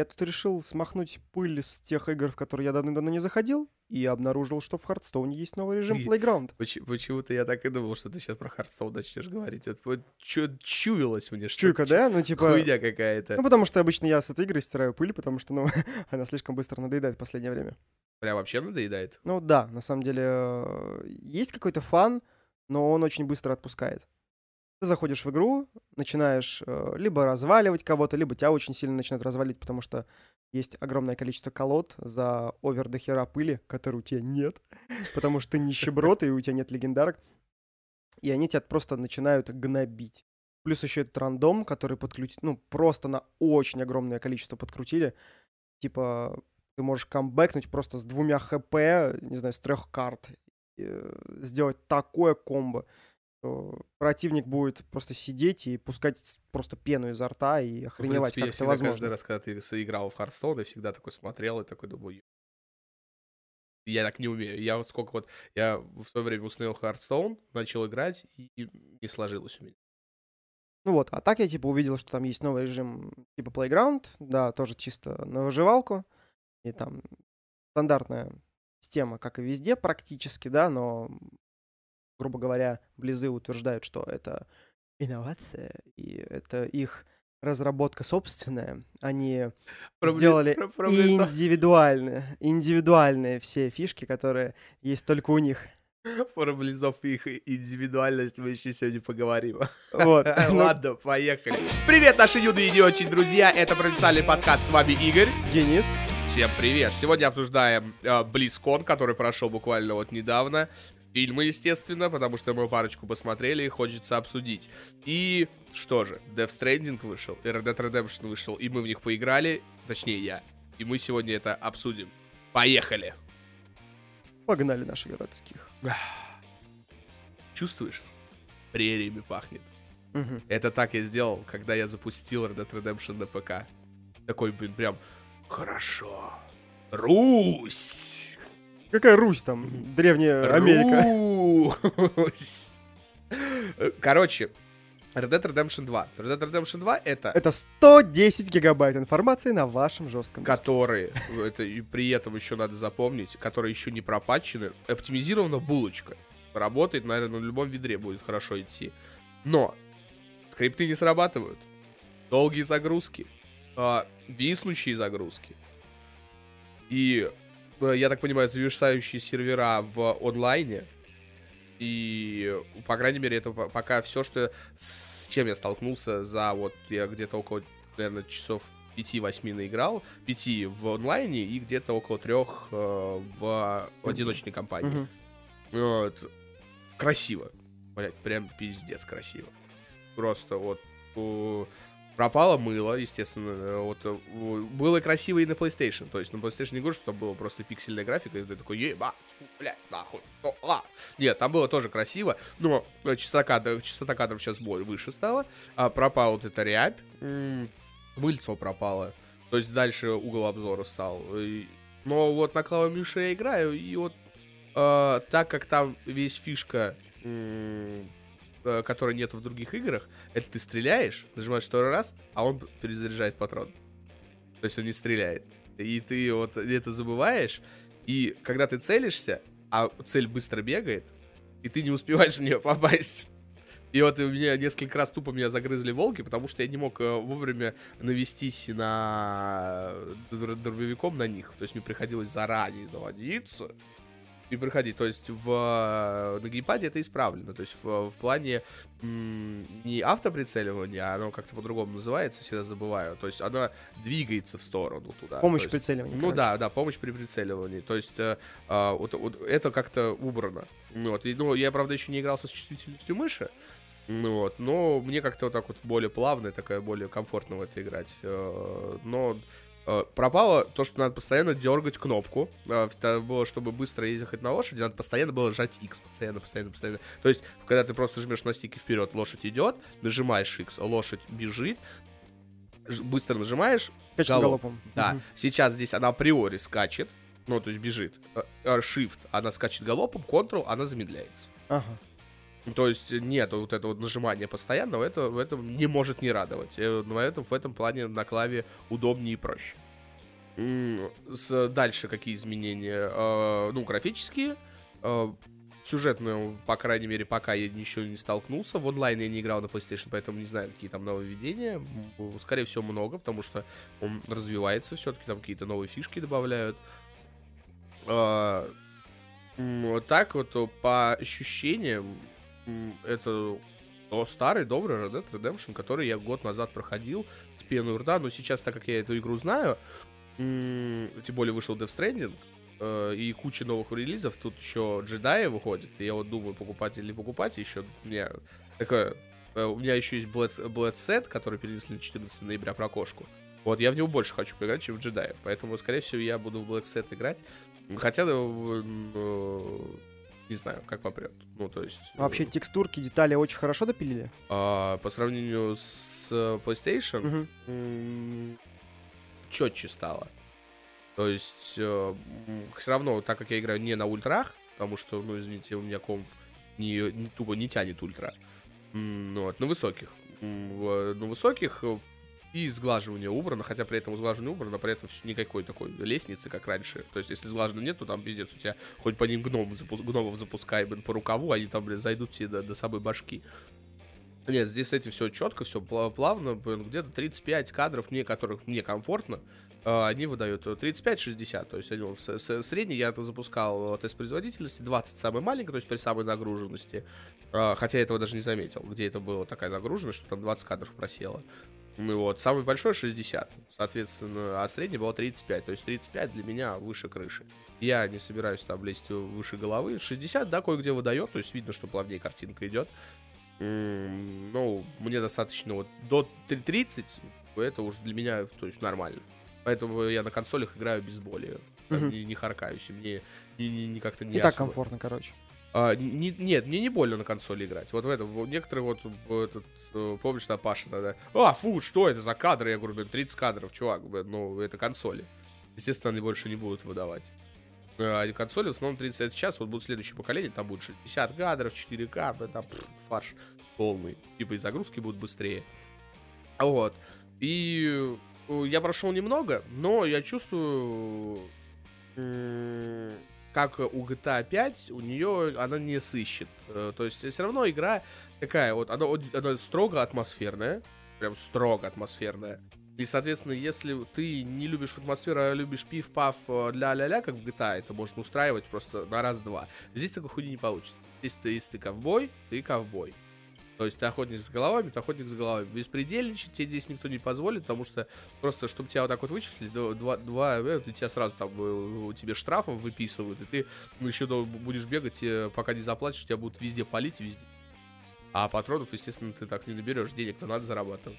Я тут решил смахнуть пыль с тех игр, в которые я давно-давно не заходил, и обнаружил, что в Hearthstone 'е есть новый режим И- Playground. Поч- Почему-то я так и думал, что ты сейчас про Hearthstone начнешь говорить. Вот, вот чё- чуялось мне, что Чуйка, да? Ну, типа... хуйня какая-то. Ну, потому что обычно я с этой игрой стираю пыль, потому что, ну, она слишком быстро надоедает в последнее время. Прям вообще надоедает. Ну, да, на самом деле, э, есть какой-то фан, но он очень быстро отпускает. Ты заходишь в игру, начинаешь э, либо разваливать кого-то, либо тебя очень сильно начинают разваливать, потому что есть огромное количество колод за овер до хера пыли, которой у тебя нет, потому что ты нищеброд, и у тебя нет легендарок. И они тебя просто начинают гнобить. Плюс еще этот рандом, который подкрутить, ну, просто на очень огромное количество подкрутили. Типа, ты можешь камбэкнуть просто с двумя хп, не знаю, с трех карт, э, сделать такое комбо, противник будет просто сидеть и пускать просто пену изо рта и охреневать, принципе, как я это возможно. каждый раз, когда ты играл в Hearthstone, я всегда такой смотрел и такой думаю, «Ё- я так не умею. Я вот сколько вот, я в свое время установил Hearthstone, начал играть, и не сложилось у меня. Ну вот, а так я типа увидел, что там есть новый режим типа Playground, да, тоже чисто на выживалку, и там стандартная система, как и везде практически, да, но, грубо говоря, Близы утверждают, что это инновация, и это их разработка собственная, они Про Бли- сделали про- про Близза- индивидуальные, индивидуальные все фишки, которые есть только у них. Про Близов и их индивидуальность мы еще сегодня поговорим. Вот. Ну, Ладно, поехали. Привет, наши юные и не очень друзья. Это провинциальный подкаст. С вами Игорь. Денис, Всем привет. Сегодня обсуждаем э, BlizzCon, который прошел буквально вот недавно. Фильмы, естественно, потому что мы парочку посмотрели и хочется обсудить. И что же, Death Stranding вышел, и Red Dead Redemption вышел, и мы в них поиграли, точнее я. И мы сегодня это обсудим. Поехали. погнали наших городских. Чувствуешь? Прериями пахнет. Мгм. Это так я сделал, когда я запустил Red Dead Redemption на ПК. Такой, блин, прям, хорошо. Русь! Какая Русь там? Древняя Америка. Русь! Короче, Red Dead Redemption 2. Red Dead Redemption 2 это Это 110 гигабайт информации на вашем жестком диске. которые, это и при этом еще надо запомнить, которые еще не пропатчены, оптимизирована булочка. Работает, наверное, на любом ведре будет хорошо идти. Но скрипты не срабатывают. Долгие загрузки. а, виснущие загрузки. И, э, я так понимаю, завершающие сервера в онлайне. И, по крайней мере, это по- пока все, что с чем я столкнулся за вот я где-то около, наверное, часов 5-8 наиграл, 5 в онлайне и где-то около 3 в одиночной компании. Вот. Красиво. Блять, прям пиздец красиво. Просто вот пропало мыло, естественно. э, Вот э, было красиво и на PlayStation. То есть на PlayStation не говорю, что там было просто пиксельная графика, и ты такой, фу, блядь, нахуй. что, а». Нет, там было тоже красиво, но э, частота кадров, частота кадров сейчас выше стала, а пропала вот эта рябь, мыльцо пропало. То есть дальше угол обзора стал. Но вот на клавомеше я играю, и вот э, так как там весь фишка, которой нет в других играх, это ты стреляешь, нажимаешь второй раз, а он перезаряжает патрон. То есть он не стреляет. И ты вот это забываешь, и когда ты целишься, а цель быстро бегает, и ты не успеваешь в нее попасть. И вот у меня несколько раз тупо меня загрызли волки, потому что я не мог э, вовремя навестись на др- дробовиком на них. То есть мне приходилось заранее наводиться и приходить. То есть в, э, на геймпаде это исправлено. То есть в, в плане не автоприцеливания, а оно как-то по-другому называется, всегда забываю. То есть оно двигается в сторону туда. Помощь есть- прицеливания. ну короче. да, да, помощь при прицеливании. То есть э, а, вот, вот это как-то убрано. Вот. И, ну, я, правда, еще не игрался с чувствительностью мыши. Ну вот, но мне как-то вот так вот более плавно, такая более комфортно в это играть. Э, Но э, пропало то, что надо постоянно дергать кнопку. Э, всегда было, чтобы быстро ехать на лошади, надо постоянно было жать X. Постоянно, постоянно, постоянно. То есть, когда ты просто жмешь на стике вперед, лошадь идет, нажимаешь X, лошадь бежит, быстро нажимаешь, Скачет галоп. галопом. да, Мгм. сейчас здесь она априори скачет, ну, то есть бежит. Э, э, Shift, она скачет галопом, Ctrl, она замедляется. Ага. То есть нет вот этого вот нажимания постоянного, это, в этом не может не радовать. Э, но это, в этом плане на клаве удобнее и проще. С, дальше какие изменения? Э, ну, графические. Э, сюжетную, по крайней мере, пока я еще не столкнулся. В онлайн я не играл на PlayStation, поэтому не знаю, какие там нововведения. Скорее всего, много, потому что он развивается все-таки, там какие-то новые фишки добавляют. Вот так вот э, по ощущениям, это о, старый добрый Red Dead Redemption, который я год назад проходил с пеной рта, но сейчас, так как я эту игру знаю, тем более вышел Death Stranding, э, и куча новых релизов, тут еще джедаи выходит, и я вот думаю, покупать или не покупать, еще у меня такое, э, у меня еще есть Blood, Blood Set, который перенесли на 14 ноября про кошку. Вот, я в него больше хочу поиграть, чем в джедаев, поэтому, скорее всего, я буду в Black Set играть, хотя, э, э, не знаю, как попрет, ну, то есть... э, Вообще текстурки, детали очень хорошо допилили. а, по сравнению с э, PlayStation, Мгм. четче стало. То есть, все равно, так как я играю не на ультрах, потому что, ну, извините, у меня комп не, не тупо не тянет ультра. Вот, на высоких. На высоких э, и сглаживание убрано, хотя при этом сглаживание убрано, при этом никакой такой лестницы, как раньше. То есть, если сглажено нет, то там пиздец, у тебя хоть по ним гном, запу- гномов запускай, блин, по рукаву, они там, блин, зайдут тебе до, до самой башки. Нет, здесь с этим все четко, все плавно, блин, где-то 35 кадров, мне которых мне комфортно, э, они выдают э, 35-60, то есть они, средний я это запускал э, тест производительности, 20 самый маленький, то есть при самой нагруженности, Э, хотя я этого даже не заметил, где это была такая нагруженность, что там 20 кадров просело. Ну вот, самый большой 60, соответственно, а средний было 35, то есть 35 для меня выше крыши. Я не собираюсь там лезть выше головы. 60, да, кое-где выдает, то есть видно, что плавнее картинка идет. Ну, мне достаточно вот до три- 30, это уже для меня, то есть нормально. Поэтому я на консолях играю без боли. Там Мгм. Не, не харкаюсь, и мне не, не- не как-то не так особо- комфортно, короче. А, не- нет, мне не больно на консоли играть. Вот в этом, некоторые вот, э, этот, э, помнишь, на Паша тогда, а, фу, что это за кадры? Я говорю, блин, 30 кадров, чувак, блин, ну, это консоли. Естественно, они больше не будут выдавать. А консоли в основном 30 сейчас, вот будет следующее поколение, там будет 60 кадров, 4К, блин, там пф, фарш полный. Типа и загрузки будут быстрее. Вот. И э, я прошел немного, но я чувствую, как у GTA 5, у нее она не сыщет. Э, То есть все равно игра такая вот, она, она строго атмосферная, прям строго атмосферная. И, соответственно, если ты не любишь атмосферу, а любишь пив-пав э, для ля-ля, как в GTA, это можно устраивать просто на раз-два. Здесь такой хуйни не получится. Здесь ты, если ты ковбой, ты ковбой. То есть ты охотник с головами, ты охотник с головами. Беспредельничать тебе здесь никто не позволит, потому что просто, чтобы тебя вот так вот вычислили, два, два, э, тебя сразу там э, тебе штрафом выписывают, и ты ну, еще будешь бегать, э, пока не заплатишь, тебя будут везде палить везде. А патронов, естественно, ты так не наберешь, денег-то надо зарабатывать.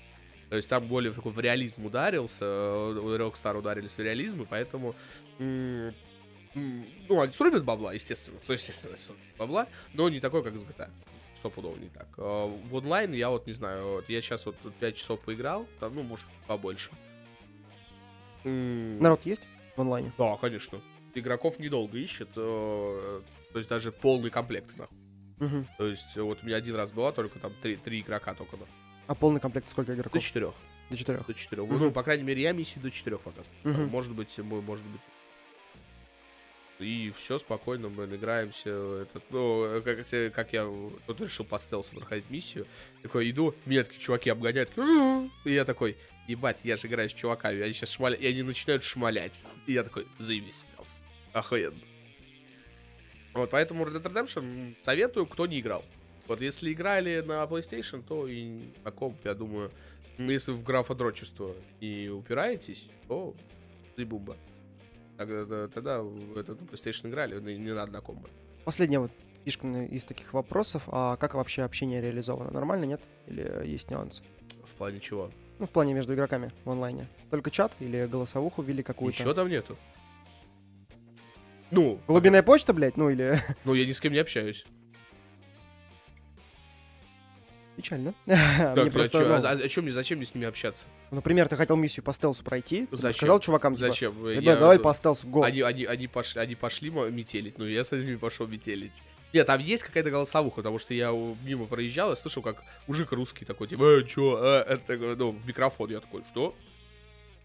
То есть там более такой в реализм ударился, э, Rockstar ударились в реализм, и поэтому... Ну, они срубят бабла, естественно. То есть, естественно, бабла, но не такой, как с GTA. Стопудово не так. А В онлайн я вот не знаю, вот я сейчас вот 5 часов поиграл, там, ну, может, побольше. Народ есть в онлайне? Да, конечно. Игроков недолго ищет, э, то есть даже полный комплект, нахуй. Мгм. То есть э, вот у меня один раз была только там три, три игрока только, нахуй. А полный комплект сколько До игроков? четырех. До четырех. До четырех. Мгм. Ну, по крайней мере, я миссии до четырех пока. Мгм. Может быть, может быть. И все спокойно, мы играемся. Этот, ну, как, как я тут решил по стелсу проходить миссию. Такой иду, меня такие чуваки обгоняют. И я такой, ебать, я же играю с чуваками, они сейчас шмалят, и они начинают шмалять. И я такой, заебись, стелс. Охуенно. Вот, поэтому Red Dead Redemption советую, кто не играл. Вот, если играли на PlayStation, то и на комп, я думаю, если в графодрочество и упираетесь, то ты бумба. Тогда, тогда в этот на PlayStation играли, не, не надо на комбо. Последняя вот фишка из таких вопросов. А как вообще общение реализовано? Нормально, нет? Или есть нюансы? В плане чего? Ну, в плане между игроками в онлайне. Только чат или голосовуху ввели какую-то? Ничего там нету. Ну, Глубинная почта, блядь? Ну, или... ну, я ни с кем не общаюсь. Печально. Так, Мне просто, ну, а, а мне, зачем мне с ними общаться? Например, ты хотел миссию по стелсу пройти, Зачем? сказал чувакам, типа, Зачем? «Ребят, Я- давай по стелсу, го. Они, они, они, пошли, они пошли метелить, ну я с ними пошел метелить. Нет, там есть какая-то голосовуха, потому что я мимо проезжал и слышал, как мужик русский такой, типа, э, чё, э, это, ну, в микрофон. Я такой, что?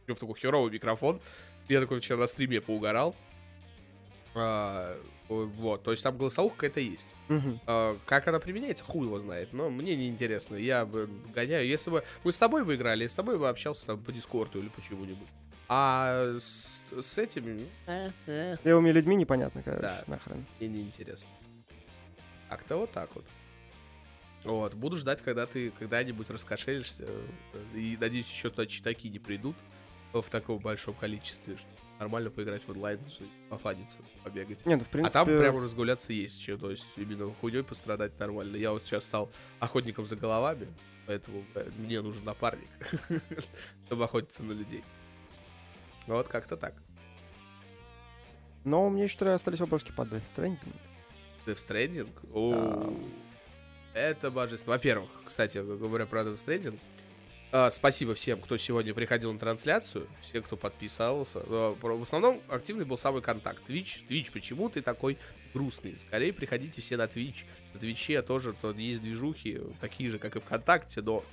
Него такой херовый микрофон. Я такой вчера на стриме поугарал. А, вот, то есть там голосовуха какая-то есть. Мгм. А, как она применяется, хуй его знает, но мне не интересно. Я бы гоняю. Если бы мы с тобой бы играли, я с тобой бы общался там по Дискорду или по чему-нибудь. А с, с этими, С левыми людьми непонятно, короче, Да. нахрен. мне не интересно. Как-то вот так вот. Вот, буду ждать, когда ты когда-нибудь раскошелишься. э, И надеюсь, еще туда читаки не придут в таком большом количестве, что нормально поиграть в онлайн, пофаниться, побегать. Не, ну, в А принципе... там прямо разгуляться есть чем, то есть именно хуйней пострадать нормально. Я вот сейчас стал охотником за головами, поэтому э, мне нужен напарник, чтобы охотиться на людей. Вот как-то так. Но у меня еще остались вопросы по Death Stranding. Death Stranding? О, это божество. Во-первых, кстати, говоря про Death Stranding, а, спасибо всем, кто сегодня приходил на трансляцию, все, кто подписался. А, В основном активный был самый контакт. Twitch, Twitch, почему ты такой грустный? Скорее приходите все на Twitch. На Твиче тоже то есть движухи, такие же, как и ВКонтакте, но,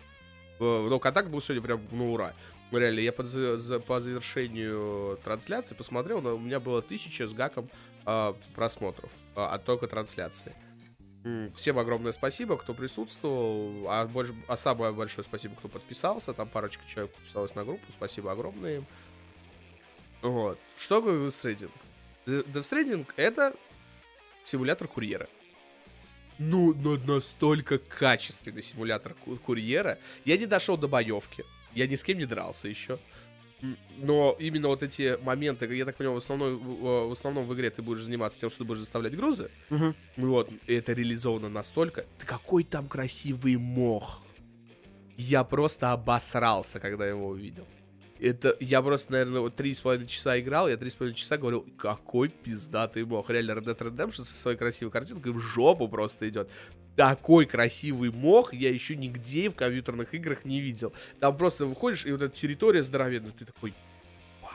э, но контакт был сегодня прям на ура. Ну, Реально, я по, за- по завершению трансляции посмотрел, но у меня было тысяча с гаком а, просмотров а, от только трансляции. Всем огромное спасибо, кто присутствовал, а, больше, а самое большое спасибо, кто подписался. Там парочка человек подписалась на группу, спасибо огромное. Вот. Что такое Death Stranding? Death Stranding — это симулятор курьера. Ну, но настолько качественный симулятор ку- курьера. Я не дошел до боевки. Я ни с кем не дрался еще. Но именно вот эти моменты, я так понимаю, в основном, в основном в игре ты будешь заниматься тем, что ты будешь заставлять грузы. Мгм. Вот, это реализовано настолько. Да какой там красивый мох. Я просто обосрался, когда его увидел. Это, я просто, наверное, вот три с половиной часа играл, я три с половиной часа говорил, какой пиздатый мох. Реально, Red Dead Redemption со своей красивой картинкой в жопу просто идет. Такой красивый мох я еще нигде в компьютерных играх не видел. Там просто выходишь, и вот эта территория здоровенная, ты такой, «Ба,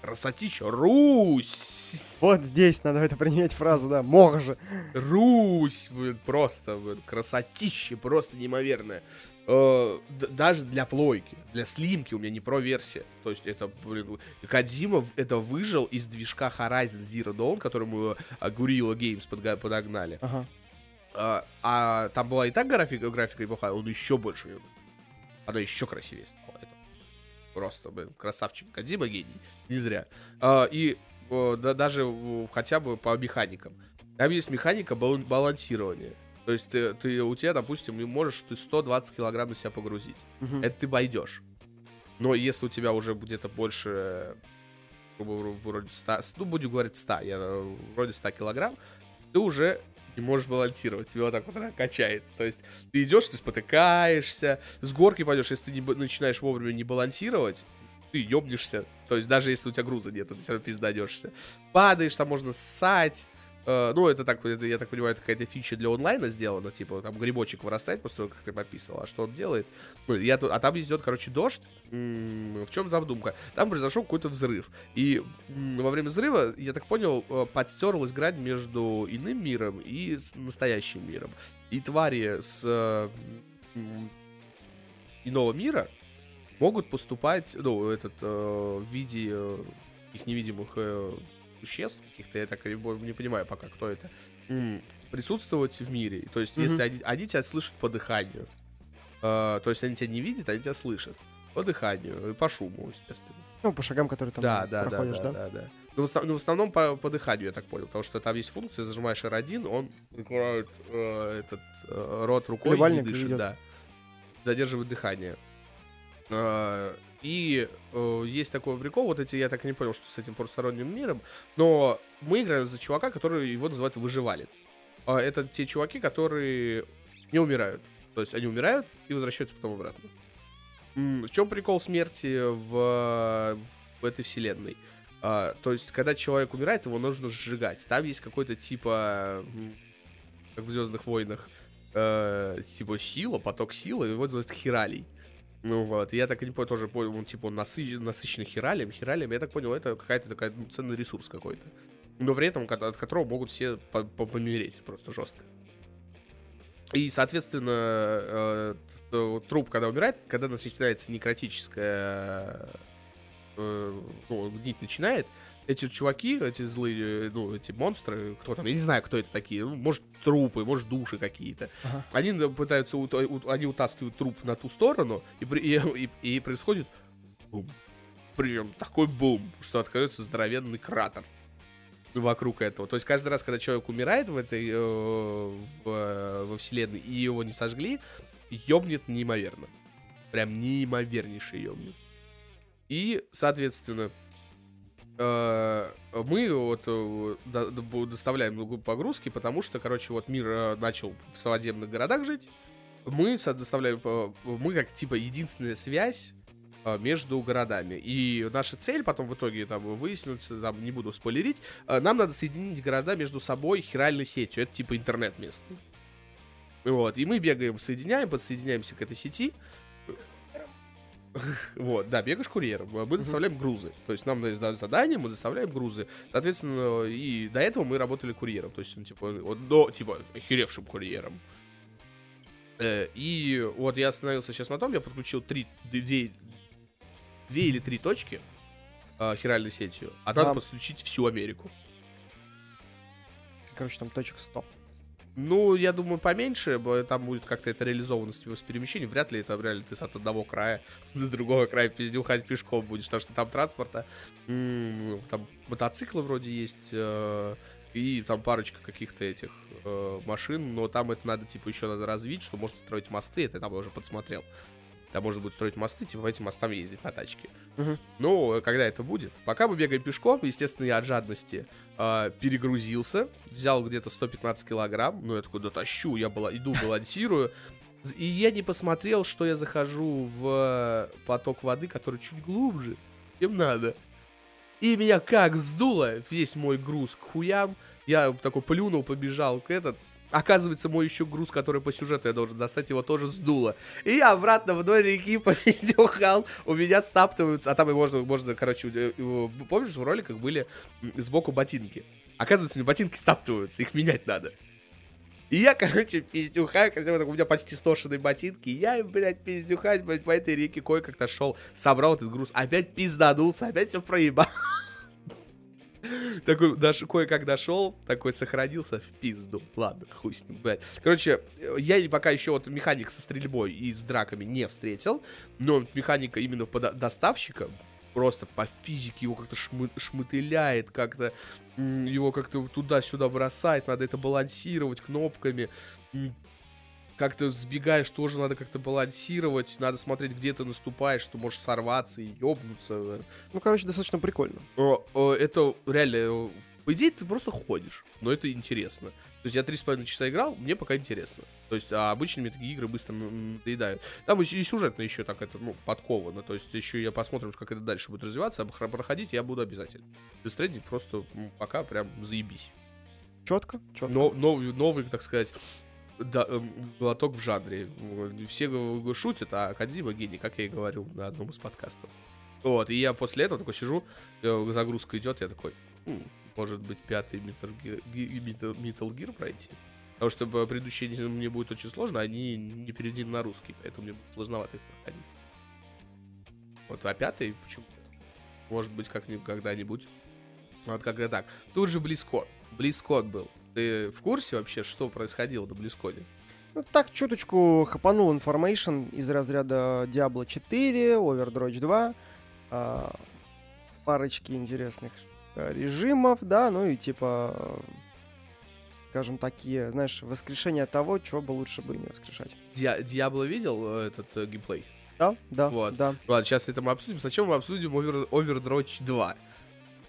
красотища, Русь! Вот здесь надо это применять фразу, да, мог же. Русь, блин, просто, блин, красотище, просто неимоверное. Э, даже для плойки, для слимки у меня не про версия. То есть это, блин, Кадзима это выжил из движка Horizon Zero Dawn, которому э, Guerrilla Games подогнали. Ага. А, а там была и так графика, графика неплохая, он еще больше ее. Она еще красивее стала. Это просто, блин, красавчик. Кадзима гений. Не зря. А, и да- даже хотя бы по механикам. Там есть механика бал- балансирования. То есть ты, ты- у тебя, допустим, можешь ты 120 килограмм на себя погрузить. Мгм. Это ты пойдешь. Но если у тебя уже где-то больше, вроде 100, ну, будем говорить 100, я, э, вроде 100 килограмм, ты уже не можешь балансировать, тебя вот так вот она качает. То есть ты идешь, ты спотыкаешься, с горки пойдешь, если ты не, начинаешь вовремя не балансировать, ты ёбнешься. То есть даже если у тебя груза нет, ты все равно пизданешься. Падаешь, там можно ссать. Э, ну, это так, это, я так понимаю, какая-то фича для онлайна сделана, типа, там грибочек вырастает после того, как ты подписывал, а что он делает? Ну, я, а там идет, короче, дождь. М, В чем задумка? Там произошел какой-то взрыв. И м, во время взрыва, я так понял, э, подстерлась грань между иным миром и с настоящим миром. И твари с э, м, иного мира могут поступать, ну, этот, э, в виде э, их невидимых э, существ каких-то, я так не не понимаю пока, кто это, присутствовать в мире. То есть, Мгм. если они, они тебя слышат по дыханию, Э, то есть они тебя не видят, они тебя слышат. По дыханию и по шуму, естественно. Ну, по шагам, которые там да, да, да, проходишь, да, да? да, да. Но в, основ- ну, в основном по, по дыханию, я так понял, потому что там есть функция, зажимаешь R1, он прикрывает э, этот э, рот рукой и Клевальник дышит, ведет. да. Задерживает дыхание. Э, и э, есть такой прикол, вот эти, я так и не понял, что с этим потусторонним миром, но мы играем за чувака, который его называют выживалец. А это те чуваки, которые не умирают. То есть они умирают и возвращаются потом обратно. В чем прикол смерти в, в этой вселенной? А, то есть, когда человек умирает, его нужно сжигать. Там есть какой-то типа, как в Звездных войнах, э, типа сила, поток силы, его называют хиралий. Ну вот, я так не понял, тоже понял, он типа он насыщен, насыщенный хиралием, хиралием, я так понял, это какая-то такая ну, ценный ресурс какой-то. Но при этом, от от которого могут все по- по- помереть просто жестко. И, соответственно, э, т- труп, когда умирает, когда начинается некротическая... э, Ну, гнить начинает, эти чуваки, эти злые, э, ну, эти монстры, кто там, я не знаю, кто это такие, ну, может, трупы, может, души какие-то. Ага. Они э, пытаются, ут- ут- они утаскивают труп на ту сторону, и, и, и- и происходит бум. Прям такой бум, что открывается здоровенный кратер вокруг этого. То есть каждый раз, когда человек умирает в этой, э, в- во вселенной, и его не сожгли, ёбнет неимоверно. Прям неимовернейший ёбнет. И, соответственно, э, мы вот э, до- до- доставляем погрузки, потому что, короче, вот мир э, начал в соводемных городах жить. Мы доставляем, э, мы как типа единственная связь э, между городами. И наша цель потом в итоге там выяснится, там не буду спойлерить, нам надо соединить города между собой хиральной сетью. Это типа интернет местный. Вот, и мы бегаем, соединяем, подсоединяемся к этой сети. Вот, да, бегаешь курьером. Мы доставляем грузы. То есть нам дают задание, мы доставляем грузы. Соответственно, и до этого мы работали курьером. То есть, ну, типа, вот до, типа, охеревшим курьером. Э, И вот я остановился сейчас на том, я подключил три, две, две или три точки э, хиральной сетью, а надо подключить всю Америку. Короче, там точек 100. Ну, я думаю, поменьше, там будет как-то это реализовано с перемещением. Вряд ли это реально ты с от одного края до другого края пиздюхать пешком будешь, потому что там транспорта, там мотоциклы вроде есть, э, и там парочка каких-то этих э, машин, но там это надо, типа, еще надо развить, что можно строить мосты, это я там уже подсмотрел. Там можно будет строить мосты, типа, по этим мостам ездить на тачке. Ну, э, когда это будет? Пока мы бегаем пешком, естественно, я от жадности э, перегрузился, взял где-то 115 килограмм, ну, я такой, да тащу, я была, иду, балансирую, и я не посмотрел, что я захожу в поток воды, который чуть глубже, чем надо. И меня как сдуло, весь мой груз к хуям, я такой плюнул, побежал к этот, Оказывается, мой еще груз, который по сюжету я должен достать, его тоже сдуло. И я обратно вдоль реки повездюхал. У меня стаптываются. А там и можно, можно, короче, э, помнишь, в роликах были сбоку ботинки. Оказывается, у меня ботинки стаптываются, их менять надо. И я, короче, пиздюхаю, вот у меня почти стошенные ботинки, я, блядь, пиздюхать, блядь, по этой реке кое-как-то шел, собрал этот груз, опять пизданулся, опять все проебал. Такой, дош... кое-как дошел, такой сохранился в пизду. Ладно, хуй с ним, блядь. Короче, э, я пока еще вот механик со стрельбой и с драками не встретил, но механика именно по до- доставщика просто по физике его как-то шмы- шмытыляет, как-то его как-то туда-сюда бросает, надо это балансировать кнопками. Как-то сбегаешь, тоже надо как-то балансировать, надо смотреть, где ты наступаешь, что можешь сорваться и ёбнуться. Ну, короче, достаточно прикольно. О, о, это реально, э, по идее, ты просто ходишь, но это интересно. То есть я три с половиной часа играл, мне пока интересно. То есть, а обычно мне такие игры быстро м, надоедают. Там и, сюжетно еще так это, ну, подковано. То есть еще я посмотрим, как это дальше будет развиваться, а проходить я буду обязательно. Stranding просто пока прям заебись. Четко, четко. Но, новый, новый, так сказать, да, эм, глоток в жанре. Все шутят, а Кадзима гений, как я и говорил на одном из подкастов. Вот, и я после этого такой сижу, э, загрузка идет, я такой, «Хм, может быть, пятый Metal Gear, Metal- Gear пройти. Потому что предыдущие не- мне будет очень сложно, они не переведены на русский, поэтому мне будет сложновато их проходить. Вот, а пятый почему нет? Может быть, как-нибудь когда-нибудь. Вот как-то так. Тут же BlizzCon. BlizzCon был. Ты в курсе вообще, что происходило на BlizzCon 'е? Ну, так, чуточку хапанул information из разряда Diablo 4, Overwatch 2, а, парочки интересных э, режимов, да, ну и типа, э, скажем, такие, знаешь, воскрешение того, чего бы лучше бы не воскрешать. Диа- Диабло видел э, этот э, геймплей? Да, да, Вот. да. Ладно, сейчас это мы обсудим. Сначала мы обсудим Over- Overwatch 2.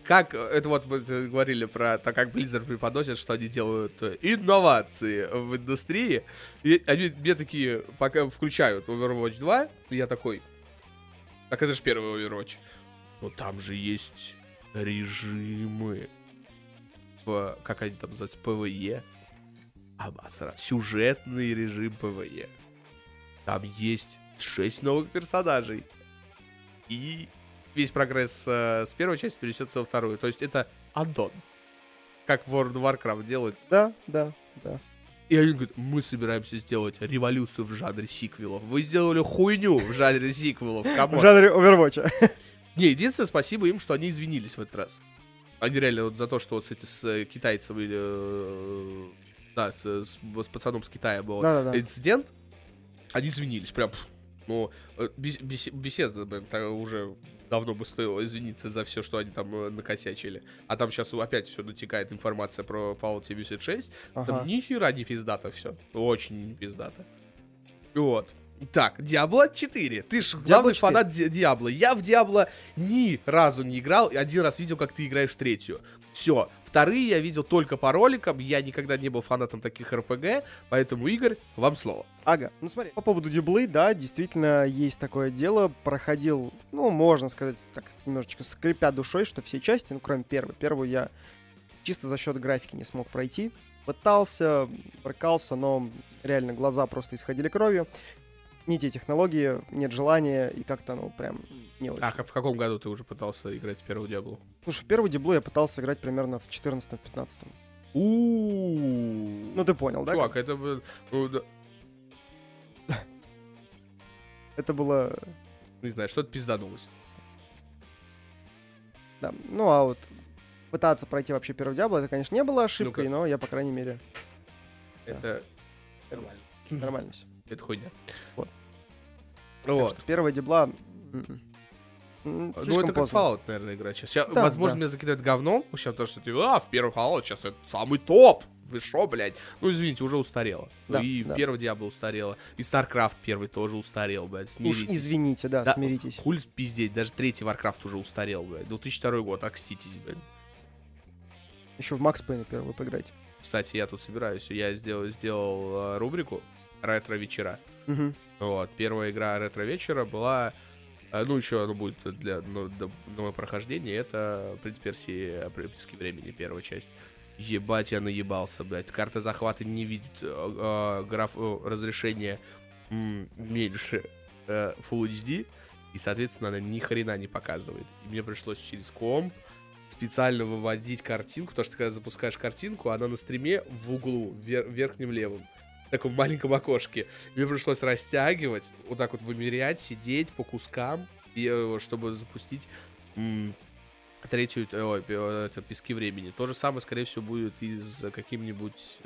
Как, это вот мы говорили про то, как Blizzard преподносит, что они делают э, инновации в индустрии. И они мне такие, пока включают Overwatch 2, и я такой, так это же первый Overwatch. Но там же есть режимы. В, как они там называются, PvE. Обосрать. Сюжетный режим PvE. Там есть 6 новых персонажей. И весь прогресс э, с первой части перенесется во вторую. То есть это аддон. Как World of Warcraft делает. Да, да, да. И они говорят, мы собираемся сделать революцию в жанре сиквелов. Вы сделали хуйню в жанре сиквелов. В come on». жанре Overwatch. Не, единственное, спасибо им, что они извинились в этот раз. Они реально вот за то, что вот с, эти, с э, китайцем или... э, Да, с, с- с пацаном с Китая был Да-да-да. инцидент. Они извинились, прям... Ну, э, бес- бес- Bethesda, блин, уже давно бы стоило извиниться за все, что они там э, накосячили. А там сейчас опять все дотекает информация про Fallout 76. Там Ага. ни хера не пиздато все. Очень не пиздато. Вот. Так, Диабло 4. Ты ж главный 4. фанат Ди- Диабло. Я в Диабло ни разу не играл. и Один раз видел, как ты играешь в третью. Все. Вторые я видел только по роликам. Я никогда не был фанатом таких РПГ. Поэтому, Игорь, вам слово. Ага, ну смотри, по поводу дюблы, да, действительно есть такое дело. Проходил, ну, можно сказать, так немножечко скрипя душой, что все части, ну, кроме первой. Первую я чисто за счет графики не смог пройти. Пытался, брыкался, но реально глаза просто исходили кровью. Не те технологии, нет желания, и как-то, ну, прям не очень. А в каком году ты уже пытался играть в первую Диабло? Слушай, в первую диблу я пытался играть примерно в 14-15. У Ну, ты понял, да? Чувак, это... ну, Это было Не знаю, что-то пизданулось. Да. Ну, а вот пытаться пройти вообще первый Диабло, это, конечно, не было ошибкой, но я, по крайней мере, Да. Это... Нормально. нормально все. Это хуйня. Вот. Вот. первая Дибла... м-м. Ну, слишком это как поздно. Fallout, наверное, игра сейчас. Я- Да, возможно, да. меня закидают говном, сейчас то, что ты, а, в первый Fallout сейчас это самый топ. Вы шо, блядь? Ну, извините, уже устарело. Да, и да. первый Диабло устарело. И StarCraft первый тоже устарел, блядь. Уж Смиритесь. извините, да, Да, смиритесь. Хуй пиздеть, даже третий Warcraft уже устарел, блядь. 2002 год, окститесь, блядь. Еще в Макс Пейна первую поиграть. Кстати, я тут собираюсь, я сделал, сделал э, рубрику ретро-вечера. Мгм. Вот, первая игра ретро-вечера была... э, Ну, еще она будет для ну, нового прохождения. Это «Принц Персии. Приписки времени», первая часть. Ебать, я наебался, блядь. Карта захвата не видит э, э, граф э, разрешения меньше э, Full HD. И, соответственно, она ни хрена не показывает. И мне пришлось через комп специально выводить картинку, потому что когда запускаешь картинку, она на стриме в углу, вер- верхнем левом, в таком маленьком окошке. Мне пришлось растягивать, вот так вот вымерять, сидеть по кускам, и, э, чтобы запустить третью, э, пи- э, это пески времени. То же самое, скорее всего, будет и с каким-нибудь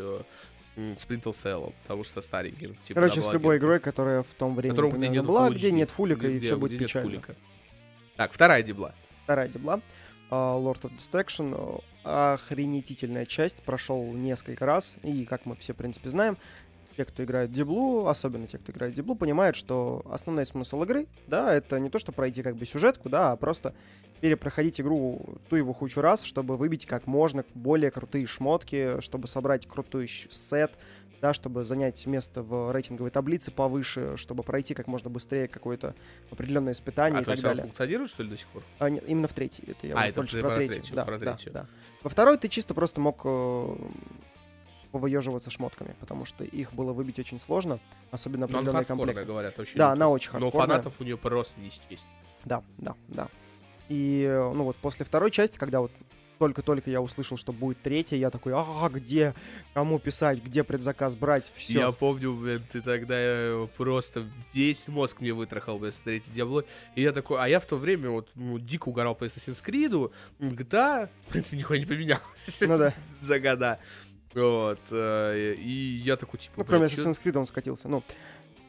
Splinter Cell, потому что стареньким. Типа, Короче, с любой игрой, которая в том времени Которому, где нет была, где нет фулика, и где- все где будет печально. фулика. Так, вторая дебла. Вторая Дибла. а, Lord of Distraction. а, Охренетительная часть. Прошел несколько раз. И, как мы все, в принципе, знаем, те, кто играет Диблу, особенно те, кто играет Диблу, понимают, что основной смысл игры, да, это не то, что пройти как бы сюжетку, да, а просто перепроходить игру ту его хучу раз, чтобы выбить как можно более крутые шмотки, чтобы собрать крутой сет, да, чтобы занять место в рейтинговой таблице повыше, чтобы пройти как можно быстрее какое-то определенное испытание А, и то так есть далее. функционирует, что ли, до сих пор? А, нет, именно в третьей. Это я А, это больше про, про третью. третью, Да, про да, третью. да. Во второй ты чисто просто мог э, повыеживаться шмотками, потому что их было выбить очень сложно, особенно Но определенные комплекты. говорят, вообще. Да, она очень Но хардкорная. фанатов у нее просто не счесть. Да, да, да. И, ну вот, после второй части, когда вот только-только я услышал, что будет третья, я такой, а где, кому писать, где предзаказ брать, все. Я помню, блин, ты тогда э, просто весь мозг мне вытрахал, блин, смотрите, Diablo. И я такой, а я в то время вот ну, дико угорал по Assassin's Creed, GTA, в принципе, нихуя не поменялось Ну да. за года. Вот, э, и я такой, типа, Ну, кроме Assassin's Creed он скатился. Ну,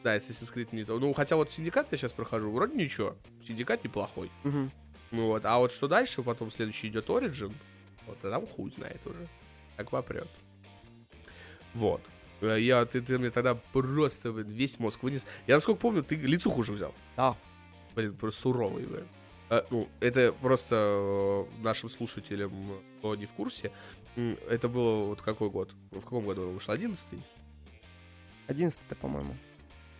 Да, Assassin's Creed не то. Ну, хотя вот Синдикат я сейчас прохожу, вроде ничего. Синдикат неплохой. мгм. Ну вот, а вот что дальше, потом следующий идет Origin, вот, а там хуй знает уже. Так попрет. Вот. Э, Я, ты, ты мне тогда просто весь мозг вынес. Я, насколько помню, ты лицуху уже взял. Да. Блин, просто суровый, блин. Э, ну, это просто нашим слушателям, кто не в курсе. Это было вот какой год? В каком году он вышел? 11 11 по-моему.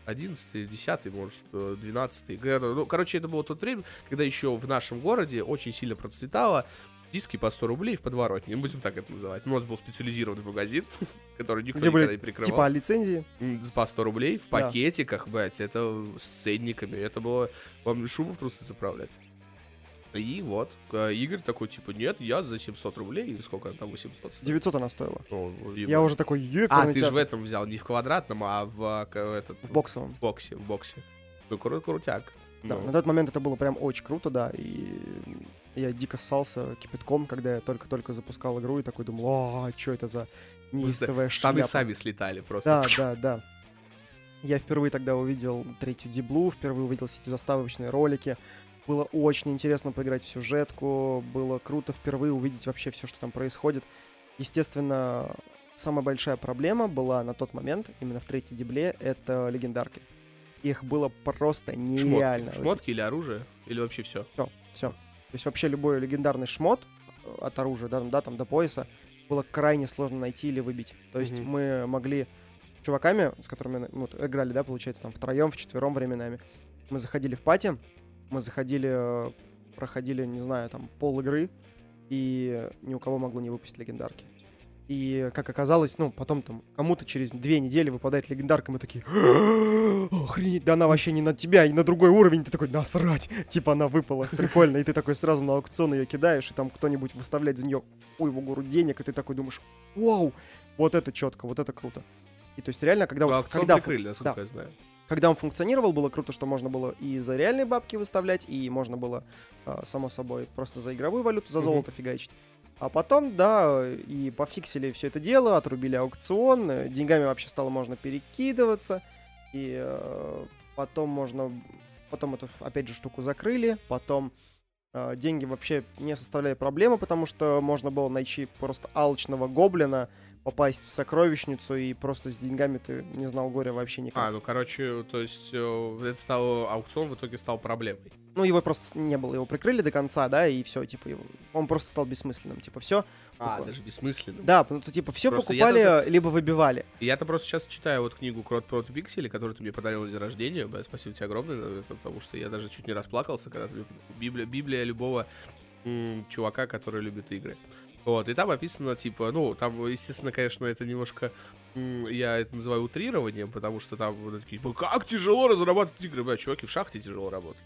11 10 может, э, 12 Когда- Ну, короче, это было тот время, когда еще в нашем городе очень сильно процветало диски по 100 рублей в подворотне, не будем так это называть. У нас был специализированный магазин, который никто Где никогда не прикрывал. Типа лицензии. По 100 рублей в Да. пакетиках, блядь, это с ценниками. Это было... Вам шубу в трусы заправлять? И вот, э, Игорь такой, типа, нет, я за 700 рублей, или сколько она там, 800 стоит? 900 она стоила. Ну, Я уже такой, А, ёперный ты же в театр». этом взял, не в квадратном, а в, э, этот, В боксовом. в боксе, в боксе. Ну, кру- крутяк. Да, Ну, на тот момент это было прям очень круто, да, и я дико ссался кипятком, когда я только-только запускал игру и такой думал, а, что это за неистовая Штаны шляпа?» сами слетали просто. Да, да, да. Я впервые тогда увидел третью Диблу, впервые увидел все эти заставочные ролики. Было очень интересно поиграть в сюжетку, было круто впервые увидеть вообще все, что там происходит. Естественно, самая большая проблема была на тот момент, именно в третьей Дибле, это легендарки. Их было просто нереально. Шмотки. Шмотки или оружие? Или вообще все? Все, все. То есть вообще любой легендарный шмот э, от оружия, да, там, да, там до пояса, было крайне сложно найти или выбить. То есть Мгм. мы могли с чуваками, с которыми ну, играли, да, получается, там втроем, вчетвером временами, мы заходили в пати, мы заходили, э, проходили, не знаю, там пол игры, и ни у кого могло не выпасть легендарки. И, как оказалось, ну, потом там кому-то через две недели выпадает легендарка, мы такие, охренеть, да она вообще не на тебя, и на другой уровень, ты такой, насрать, типа она выпала, прикольно, и ты такой сразу на аукцион ее кидаешь, и там кто-нибудь выставляет за нее ой, в гору денег, и ты такой думаешь, вау, вот это четко, вот это круто. И то есть реально, когда, вот- Аукцион когда, прикрыли, насколько да. я знаю. Когда он функционировал, было круто, что можно было и за реальные бабки выставлять, и можно было, а, само собой, просто за игровую валюту, за золото фигачить. А потом, да, и пофиксили все это дело, отрубили аукцион, э, деньгами вообще стало можно перекидываться, и э, потом можно, потом эту, опять же, штуку закрыли, потом э, деньги вообще не составляли проблемы, потому что можно было найти просто алчного гоблина, попасть в сокровищницу, и просто с деньгами ты не знал горя вообще никак. А, ну, короче, то есть, э, это стал, аукцион в итоге стал проблемой. Ну, его просто не было, его прикрыли до конца, да, и все, типа, его- он просто стал бессмысленным, типа, все. А, Такое. даже бессмысленно. Да, ну, то, типа, все Просто покупали, либо выбивали. Я-то просто сейчас читаю вот книгу Крот против Пиксели, которую ты мне подарил на день рождения. Спасибо тебе огромное, это, потому что я даже чуть не расплакался, когда ты Библия, Библия любого м, чувака, который любит игры. Вот, и там описано, типа, ну, там, естественно, конечно, это немножко, я это называю утрированием, потому что там вот такие, «Ну, как тяжело разрабатывать игры, бля, чуваки, в шахте тяжело работать.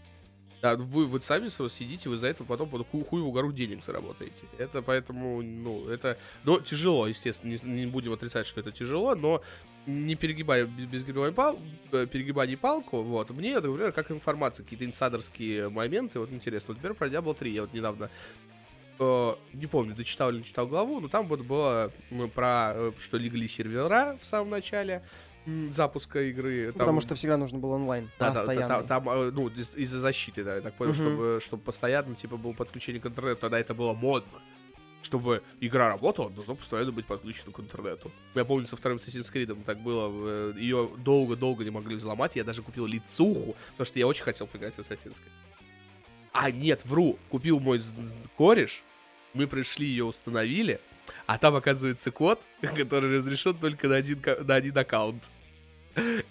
Да, вы, вы сами сидите, вы за это потом под ху- хуеву гору денег заработаете. Это поэтому, ну, это... Но тяжело, естественно, не, не будем отрицать, что это тяжело, но не перегибая без перегибания пал, перегибания палку, вот, мне, например, как информация, какие-то инсайдерские моменты, вот интересно, вот, например, про Diablo 3, я вот недавно не помню, дочитал или не читал главу, но там вот было про, э, что легли сервера в самом начале запуска игры. Там- Потому что всегда нужно было онлайн, да, да, да, там, э, ну, из- из-за защиты, да, я так понял, Мгм. чтобы, чтобы постоянно, типа, было подключение к интернету, тогда это было модно. Чтобы игра работала, должно постоянно быть подключено к интернету. Я помню, со вторым Assassin's Creed так было. Ее долго-долго не могли взломать. Я даже купил лицуху, потому что я очень хотел поиграть в Assassin's Creed. А, нет, вру. Купил мой кореш, мы пришли, ее установили, а там, оказывается, код, который разрешен только на один, на один аккаунт.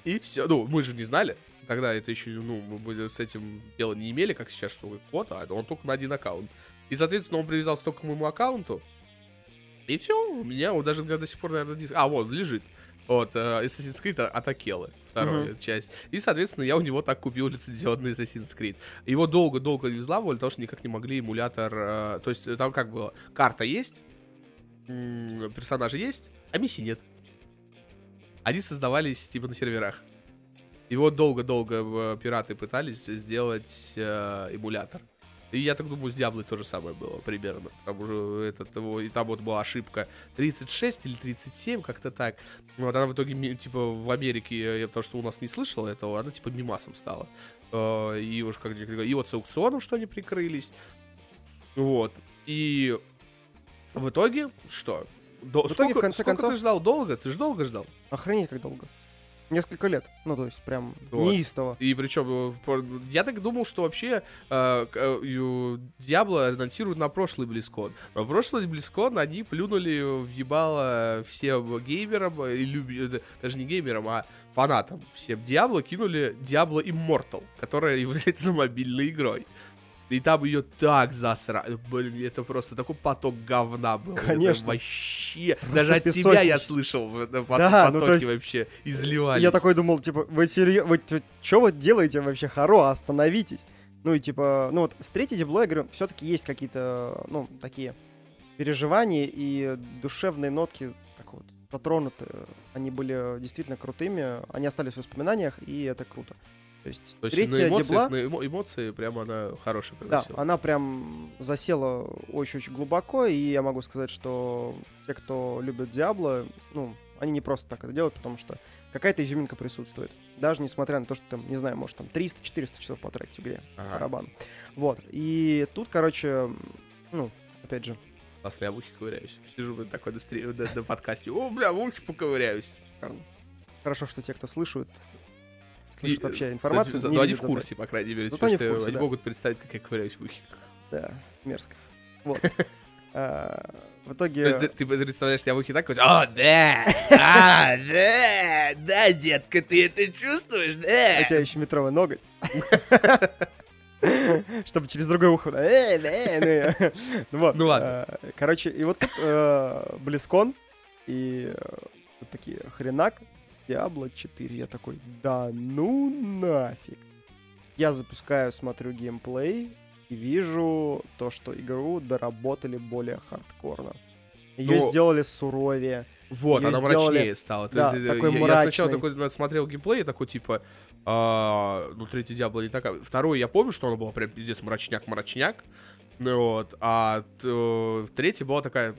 И все. Ну, мы же не знали. Тогда это еще, ну, мы с этим дело не имели, как сейчас, что код, а он только на один аккаунт. И, соответственно, он привязался только к моему аккаунту. И все, у меня он даже до сих пор, наверное, диск... А, вот, лежит. Вот, Assassin's Creed от Акелы, вторая часть. И, соответственно, я у него так купил лицензионный Assassin's Creed. Его долго-долго не взламывали, потому что никак не могли эмулятор... э, то есть э, там как было? Карта есть, персонажи есть, а миссий нет. Они создавались, типа, на серверах. И вот долго-долго э, пираты пытались сделать э, эмулятор. И я так думаю, с Диаблой то же самое было примерно. Там уже этот, его, и там вот была ошибка 36 или 37, как-то так. Вот она в итоге, типа, в Америке, я потому что у нас не слышал этого, она типа мимасом стала. Э, И уж как и вот с аукционом, что они прикрылись. Вот. И в итоге, что? До- В итоге, в сколько конце сколько концов- ты ждал долго? Ты же долго ждал? Охренеть как долго. Несколько лет. Ну, то есть прям Вот. неистово. И причем, я так думал, что вообще э, э, Диабло анонсируют на прошлый Близкон. Но прошлый Близкон они плюнули в ебало всем геймерам, э, и люби- э, даже не геймерам, а фанатам. Всем Диабло кинули Диабло Immortal, которая является мобильной игрой. И там ее так засрали. Блин, это просто такой поток говна был. Это Конечно. вообще. Просто Даже от тебя песочница. я слышал в этом Да, ну, потоке то есть вообще изливались. Я такой думал, типа, вы серьезно, вы что вы делаете вообще, хоро, остановитесь. Ну и типа, ну вот с третьей я говорю, все-таки есть какие-то, ну, такие переживания и душевные нотки так вот затронуты. Они были действительно крутыми, они остались в воспоминаниях, и это круто. То есть, То есть третья на эмоциях, Дибла, на эмо- эмоции прям она хорошая да, приносила. она прям засела очень-очень глубоко, и я могу сказать, что те, кто любит Диабло, ну, они не просто так это делают, потому что какая-то изюминка присутствует. Даже несмотря на то, что там, не знаю, может там 300-400 часов потратить в игре. Ага. барабан. Вот. И тут, короче, ну, опять же, После я в ухе ковыряюсь. Сижу блин, такой на, стри- на- на подкасте. О, бля, в ухе поковыряюсь. хорошо, что те, кто слышит, слышат э, вообще информацию, Ну, не ну, они в курсе, по крайней мере. Зато потому в что курсе, они да. могут представить, как я ковыряюсь в ухе. Да, мерзко. Вот. А, В То итоге... есть ты- ты представляешь себя в ухе так, вот, о, да, а, да, да, детка, ты это чувствуешь, У да? тебя еще метровый ноготь. Чтобы через другое ухо. «Э, э, э». Ну вот. Ну ладно. э, Короче, и вот тут Близкон и такие хренак. Diablo 4. Я такой, да ну нафиг. Я запускаю, смотрю геймплей и вижу то, что игру доработали более хардкорно. Ее Но- сделали суровее. Вот, она сделали- мрачнее стала. Да, ты- такой я, я сначала такой смотрел геймплей, такой, типа, а, ну, третий Диабло не такая. Второй я помню, что она была прям пиздец мрачняк-мрачняк. Ну вот, а т- третья была такая...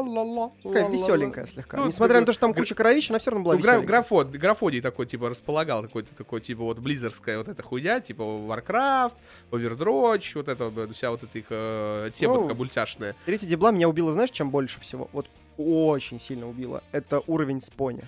ла-ла-ла, Такая веселенькая слегка. Ну, Несмотря на то, что там куча кровищ, она все равно была Ну, веселенькая. графон, графоний такой, типа, располагал какой-то такой, типа, вот близерская вот эта хуйня, типа, Warcraft, Overwatch, вот это, вся вот эта их э, тема Ну, такая мультяшная. Третья дебла меня убила, знаешь, чем больше всего? Вот очень сильно убила. Это уровень с пони.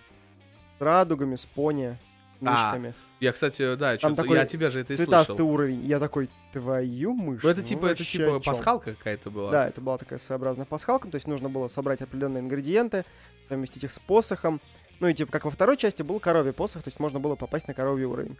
С радугами, с пони, А, мишками. Я, кстати, да, Там такой я тебя же это и Цветастый слышал. уровень. Я такой, твою мышь. Ну, это типа, это типа о чём?» пасхалка какая-то была. Да, это была такая своеобразная пасхалка, то есть нужно было собрать определенные ингредиенты, совместить их с посохом. Ну и типа, как во второй части был коровий посох, то есть можно было попасть на коровий уровень.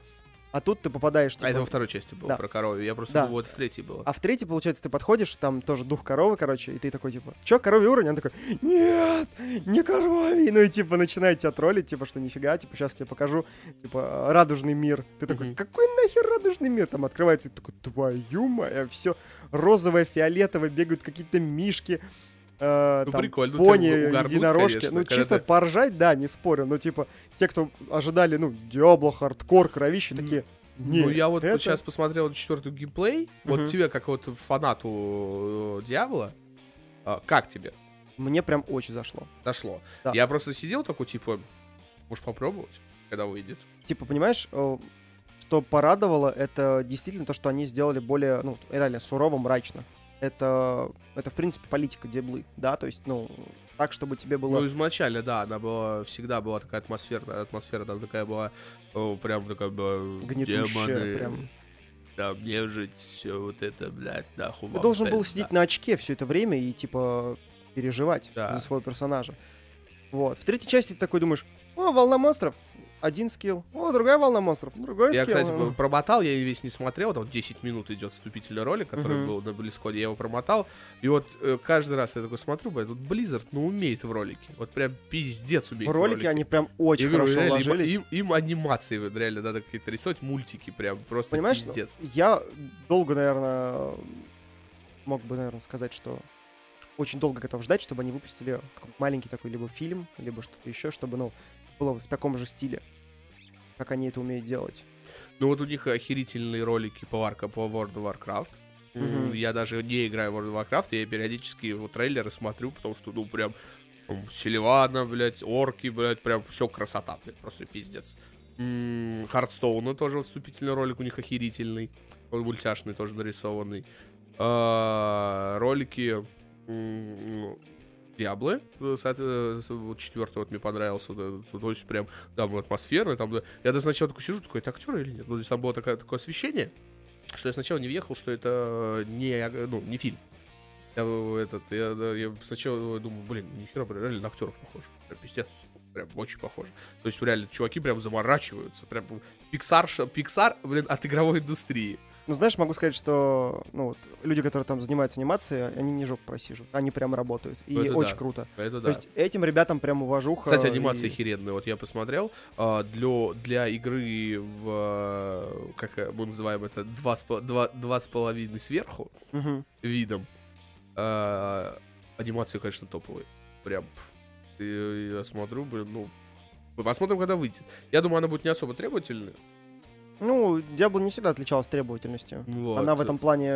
А тут ты попадаешь, типа, А это во второй части было Да. про коровью. Я просто Да. думал, вот в третьей было. А в третьей, получается, ты подходишь, там тоже дух коровы, короче, и ты такой, типа, чё, коровий уровень? Он такой, нет, не коровий. Ну и, типа, начинает тебя троллить, типа, что нифига, типа, сейчас тебе покажу, типа, радужный мир. Ты такой, какой нахер радужный мир? Там открывается, и такой, твою моя, все розовое, фиолетовое, бегают какие-то мишки. Э, Ну, там, прикольно, пони, ты угарнуть, единорожки. конечно, ну, чисто ты- поржать, да, не спорю. Но, типа, те, кто ожидали, ну, Diablo, хардкор, кровище, М, такие, ну, «Не, я вот это- сейчас посмотрел четвертый геймплей. Мгм. Вот тебе, как вот фанату э, Diablo, а, как тебе мне прям очень зашло. дошло? Да. Я просто сидел такой, типа, можешь попробовать, когда выйдет. типа, понимаешь, э, что порадовало, это действительно то, что они сделали более, ну, реально сурово, мрачно. Это, это в принципе, политика Деблы, да, то есть, ну, так, чтобы тебе было... Ну, изначально, да, она была, всегда была такая атмосферная, атмосфера там такая была, о, прям такая была, Гнетущая, демоны, прям. там, нежить, все вот это, блядь, нахуй Ты должен был пизда. сидеть на очке все это время и, типа, переживать Да. за своего персонажа. Вот. В третьей части ты такой думаешь, о, волна монстров, один скилл, о, другая волна монстров, другой Я, скилл. кстати, э». промотал, я весь не смотрел, там 10 минут идет вступительный ролик, который Мгм. был на Близконе, я его промотал, и вот э, каждый раз я такой смотрю, блядь, тут Blizzard, ну, умеет в ролике, вот прям пиздец умеет В ролике они прям очень Я говорю, хорошо реально, им- вложились. Им, им анимации вот реально надо какие-то рисовать, мультики прям, просто Понимаешь, пиздец. я долго, наверное, мог бы, наверное, сказать, что очень долго готов ждать, чтобы они выпустили маленький такой либо фильм, либо что-то еще, чтобы, ну, было в таком же стиле, как они это умеют делать. Ну вот у них охерительные ролики по, Warca- по World of Warcraft. М, Я даже не играю в World of Warcraft, я периодически его трейлеры смотрю, потому что, ну, прям Селивана, блядь, орки, блядь, прям все красота, блядь, просто пиздец. Хардстоуна тоже вступительный ролик у них охерительный. Он мультяшный, тоже нарисованный. А, Ролики м, Диаблы, э, э, четвертый вот мне понравился, да, то есть прям там атмосферно, там, да. я даже сначала такой сижу, такой, это актеры или нет? Ну, то есть там было такое, такое освещение, что я сначала не въехал, что это не, э, ну, не фильм. Я, этот, я, да, я сначала думаю, блин, нихера, блин, реально на актеров похож. Прям пиздец. Прям очень похоже. То есть, реально, чуваки прям заморачиваются. Прям Pixar, Pixar, блин, от игровой индустрии. Ну, знаешь, могу сказать, что ну, вот, люди, которые там занимаются анимацией, они не жопу просиживают, они прям работают. И это очень да. круто. Это То да. есть этим ребятам прям уважуха. Кстати, анимация и- охеренная. Вот я посмотрел. а, Для, для игры в... Как мы называем это? Два два, два с половиной сверху Мгм. видом. а, Анимация, конечно, топовая. Прям... Я смотрю, блин, ну... Посмотрим, когда выйдет. Я думаю, она будет не особо требовательная. Ну, Diablo не всегда отличалась требовательностью. Вот. Она в этом плане,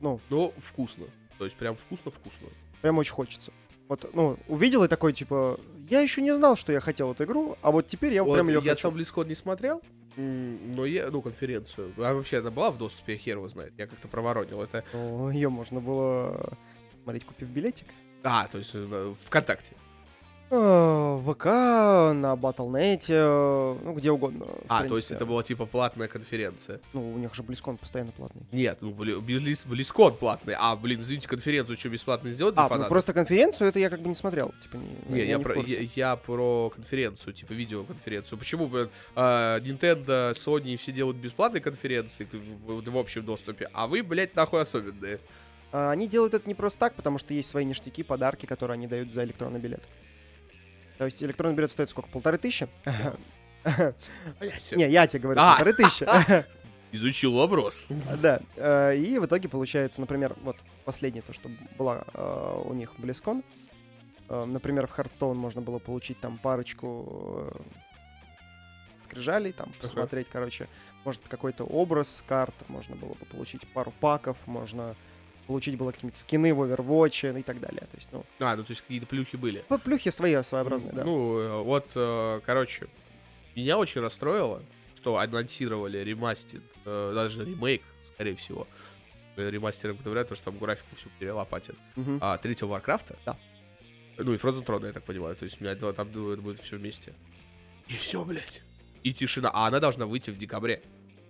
ну, Но вкусно. То есть прям вкусно-вкусно. прям очень хочется. Вот, ну, увидел и такой, типа, я еще не знал, что я хотел эту игру, а вот теперь я Вот прям ее я хочу. сам BlizzCon не смотрел, но я, ну, конференцию. А вообще она была в доступе, хер его знает. Я как-то проворонил это. ее можно было смотреть, купив билетик. А, то есть э, ВКонтакте. Э, В ВК, на Battle.net, э, ну, где угодно. А, то есть принципе. это была типа платная конференция. Ну, у них же Близкон постоянно платный. Нет, ну, бли- Близ- BlizzCon платный. А, блин, извините, конференцию что, бесплатно сделать для А, ну фанатов? просто конференцию это я как бы не смотрел. Типа, не, Не, я, в про, курсе. я, я про конференцию, типа видеоконференцию. Почему, блин, а, Nintendo, Sony все делают бесплатные конференции в, в- в общем доступе, а вы, блядь, нахуй особенные? А, Они делают это не просто так, потому что есть свои ништяки, подарки, которые они дают за электронный билет. То есть электронный билет стоит сколько? Полторы тысячи? Не, я тебе говорю, А. полторы тысячи. Изучил вопрос. Да. э, И в итоге получается, например, вот последнее то, что была э, у них BlizzCon. Э, Например, в Hearthstone можно было получить там парочку скрижалей, там посмотреть, короче, может какой-то образ карт, можно было бы получить пару паков, можно получить было какие-нибудь скины в Overwatch и так далее. То есть, ну, А, ну то есть какие-то плюхи были. плюхи свои своеобразные, да. Ну, э, вот, э, короче, меня очень расстроило, что анонсировали ремастер, э, даже ремейк, скорее всего. Ремастером говорят, то, что там графику всю перелопатят. Мгм. А, третьего Варкрафта? Да. Ну и Frozen Throne, я так понимаю. То есть у меня там будет, будет все вместе. И все, блядь. И тишина. А она должна выйти в декабре.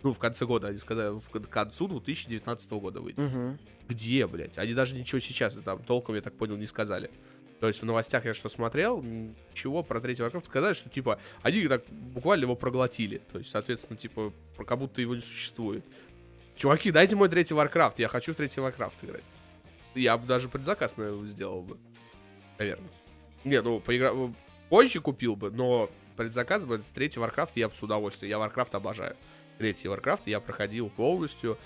Ну, в конце года, они сказали, в к концу 2019 года выйдет. Мгм. Где, блядь? Они даже ничего сейчас там толком, я так понял, не сказали. То есть в новостях я что смотрел, ничего про третий Warcraft сказали, что типа они так буквально его проглотили. То есть, соответственно, типа, как будто его не существует. Чуваки, дайте мой третий Warcraft, я хочу в третий Warcraft играть. Я бы даже предзаказ наверное, сделал бы. Наверное. Не, ну, поигра... позже купил бы, но предзаказ бы третий Warcraft я бы с удовольствием. Я Warcraft обожаю. Третий Warcraft я проходил полностью.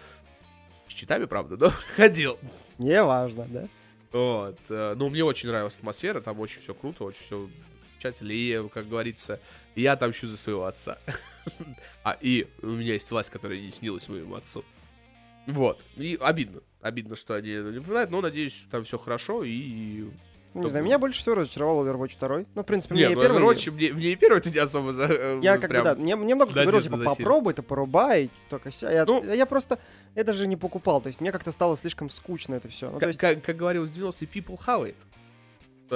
С читами, правда, но проходил. Не важно, да. Вот. э, Ну, мне очень нравилась атмосфера, там очень все круто, очень все замечательно. И, как говорится, я отомщу за своего отца. А, и у меня есть власть, которая не снилась моему отцу. Вот. И обидно. Обидно, что они не напоминают, но надеюсь, там все хорошо и... Ну, не знаю, меня больше всего разочаровал Overwatch 2. Ну, в принципе, Не, мне ну, первый... Overwatch мне, мне и первый-то не особо за... э, Я как бы, да, мне, мне много кто говорил, типа, попробуй это, порубай, только ся. Я, Ну- я просто, я даже не покупал, то есть мне как-то стало слишком скучно это все. Ну, Как, есть, как, как говорил с 90 people have it.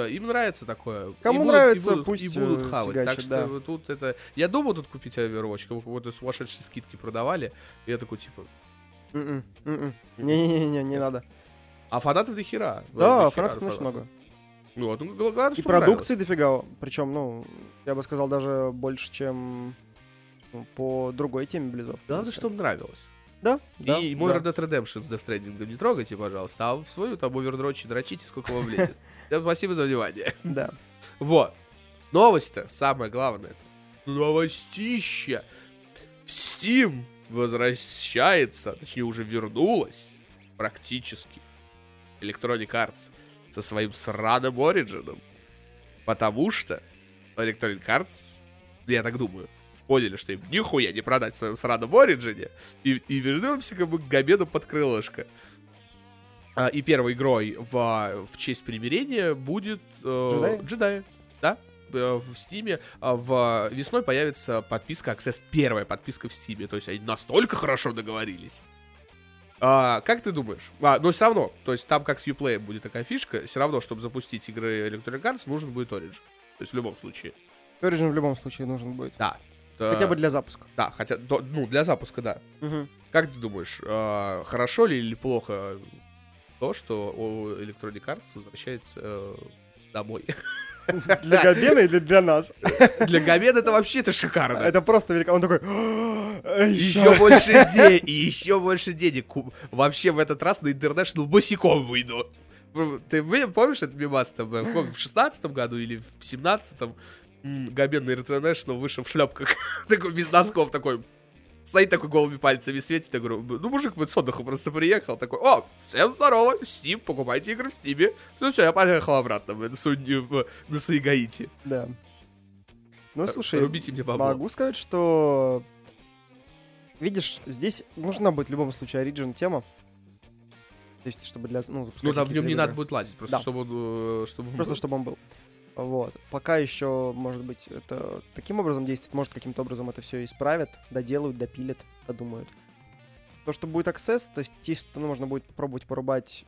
Им нравится такое. Кому И будут- нравится, и будут, пусть, и будут хавать. Так фигачат, что да. тут это... Я думал тут купить Overwatch, как какой-то сумасшедшие скидки продавали. И я такой, типа... м-м, м-м. не-не-не, не надо. А фанатов до хера. Да, До хера фанатов очень много. Ну, вот, ну, главное, И продукции дофига, причем, ну, я бы сказал, даже больше, чем ну, по другой теме Близов. Главное, чтобы нравилось. Да, да, и мой да. Red Dead Redemption с Death Stranding не трогайте, пожалуйста, а в свою там овердрочи дрочите, сколько вам влезет. Спасибо за внимание. Да. Вот. Новость-то, самое главное. это Новостища. Steam возвращается, точнее уже вернулась практически Electronic Arts со своим сраным Origin. Потому что Electronic Arts, я так думаю, поняли, что им нихуя не продать в своем сраном Origin, и, и вернемся как бы к Габеду под крылышко. А, и первой игрой в, в честь примирения будет э, Джедаи? Джедаи. Да, э, в Стиме. А в весной появится подписка Access, первая подписка в Стиме. То есть они настолько хорошо договорились. А, как ты думаешь? А, но все равно, то есть там как с Uplay будет такая фишка, все равно, чтобы запустить игры Electronic Arts, нужен будет Origin. То есть в любом случае. Origin в любом случае нужен будет. Да. Хотя бы для запуска. Да, хотя, ну, для запуска, да. Мгм. Как ты думаешь, э, хорошо ли или плохо то, что у Electronic Arts возвращается э, домой? Для Габена и для, нас. Для Габена это вообще это шикарно. Это просто велико. Он такой... Еще больше денег, и еще больше денег. Вообще в этот раз на International босиком выйду. Ты помнишь этот мимас там, в шестнадцатом году или в семнадцатом? Габен на International вышел в шлепках, такой без носков, такой стоит такой голыми пальцами светит, я говорю, ну, мужик вот с отдыха просто приехал, такой, о, всем здорово, Steam, покупайте игры в Steam. Ну все, я поехал обратно в- на, Суни- в- на Саигаити. Да. Ну, слушай, Рубите мне бабло. могу сказать, что... Видишь, здесь нужна будет в любом случае Origin тема. То есть, чтобы для... Ну, Ну там в нем не игры. надо будет лазить, просто Да. чтобы он, э, чтобы он Просто был. чтобы он был. Вот. Пока еще, может быть, это таким образом действует, может, каким-то образом это все исправят, доделают, допилят, подумают. То, что будет Access, то есть что ну, можно будет попробовать порубать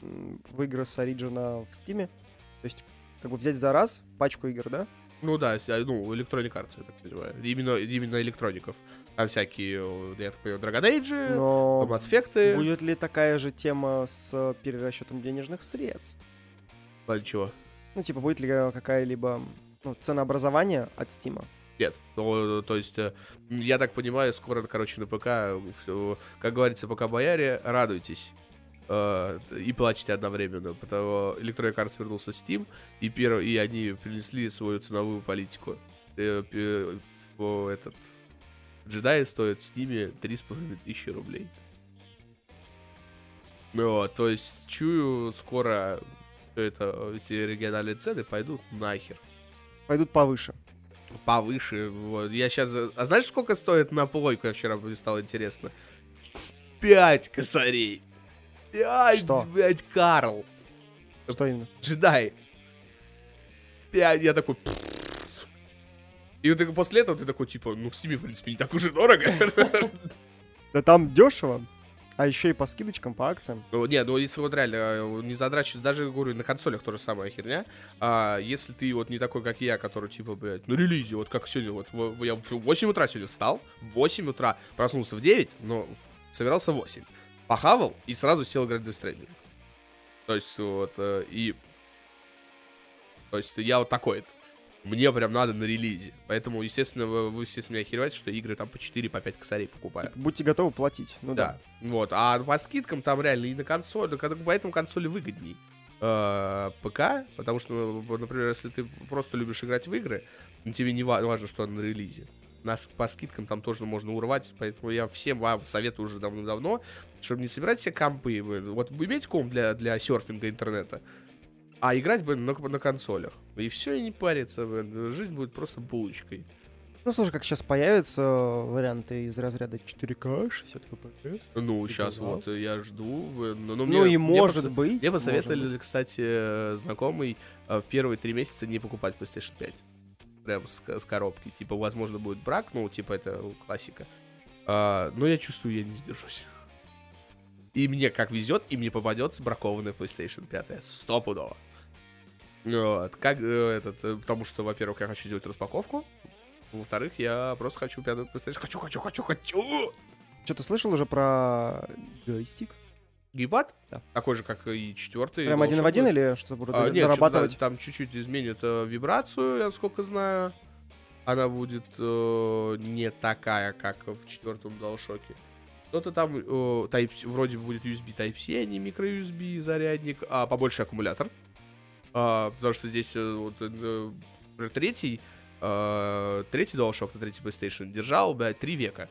в игры с Origin в Steam. То есть, как бы взять за раз пачку игр, да? Ну да, а, ну, Electronic Arts, я так понимаю. Именно, именно электроников. Там всякие, э, я так понимаю, Dragon Age, Но Mass Effect. будет ли такая же тема с э, перерасчетом денежных средств? Ладно, чего? Ну, типа, будет ли э, какая-либо ну, ценообразование от Steam? Нет. Ну, то есть, э, я так понимаю, скоро, короче, на ПК, всё, как говорится, пока бояре, радуйтесь. э, И плачьте одновременно, потому Electronic Arts вернулся в Steam, и, перв... и они принесли свою ценовую политику. Э, пе- по Этот... Джедаи стоят в Steam 3,5 тысячи рублей. Ну, то есть, чую, скоро всё это, эти региональные цены пойдут нахер Пойдут повыше. повыше. Вот. Я сейчас... А знаешь, сколько стоит на плойку? Я вчера мне стало интересно. Пять косарей. Пять, Что? блядь, Карл. Что именно? Джедай. Пять. Я такой... И вот после этого ты такой, типа, ну, в Стиме, в принципе, не так уж и дорого. Да там дешево. А еще и по скидочкам, по акциям. Ну, не, ну если вот реально э, не задрачивать, даже говорю, на консолях тоже самая херня. А если ты вот не такой, как я, который типа, блядь, на релизе, вот как сегодня, вот я в 8 утра сегодня встал, в 8 утра проснулся в 9, но собирался в 8. Похавал и сразу сел играть в Death. То есть вот, э, и... То есть я вот такой -то. Мне прям надо на релизе. Поэтому, естественно, вы, вы все с меня охереваете, что игры там по 4, по 5 косарей покупаю. Будьте готовы платить. Ну Да. да. Вот. А по скидкам там реально и на консоль, поэтому консоли выгодней. Э, ПК, потому что, например, если ты просто любишь играть в игры, ну, тебе не ва- важно, что она на релизе. Нас по скидкам там тоже можно урвать, поэтому я всем вам советую уже давно-давно, чтобы не собирать себе компы. Вот вы имеете комп для, для серфинга интернета, а играть бы на, на консолях. И все, и не париться. Жизнь будет просто булочкой. Ну, слушай, как сейчас появятся варианты из разряда 4К, 60 FPS. Ну, сейчас вот э, я жду. э, Но, но Ну мне- и мне может посо- быть. Мне может посоветовали, быть. кстати, э, знакомый в первые три месяца не покупать PlayStation 5. Прям с, с коробки. Типа, возможно, будет брак, ну, типа, это классика. А, но я чувствую, я не сдержусь. И мне как везет, и мне попадется бракованная PlayStation 5. Стопудово. Вот, как э, этот, э, потому что, во-первых, я хочу сделать распаковку. Во-вторых, я просто хочу пятую PlayStation. Хочу, хочу, хочу, хочу! Что ты слышал уже про джойстик? Геймпад? Да. Такой же, как и четвертый. Прям один в один или что-то будут А, нет, дорабатывать? там чуть-чуть изменят э, вибрацию, я сколько знаю. Она будет э, не такая, как в четвертом DualShock. Что-то там э, Type, вроде бы будет USB Type-C, а не micro-USB зарядник, а побольше аккумулятор. А, потому что здесь э, вот, э, например, третий, э, третий DualShock на третий PlayStation держал, блядь, три века.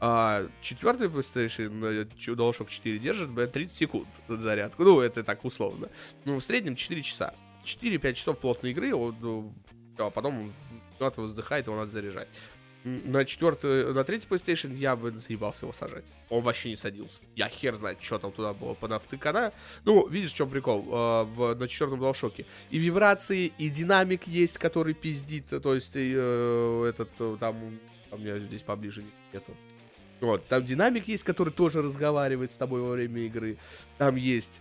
А четвертый PlayStation э, DualShock 4 держит, блядь, 30 секунд на зарядку. Ну, это так условно. Ну, в среднем 4 часа. 4-5 часов плотной игры, он, ну, а потом он куда-то воздыхает, его надо заряжать. На четвертый, на третий PlayStation я бы заебался его сажать. Он вообще не садился. Я хер знает, что там туда было понавтыкано. Ну, видишь, в чем прикол? э, в, на четвертом DualShock. И вибрации, и динамик есть, который пиздит. То есть, э, этот, э, там, у меня здесь поближе нету. Вот, там динамик есть, который тоже разговаривает с тобой во время игры. Там есть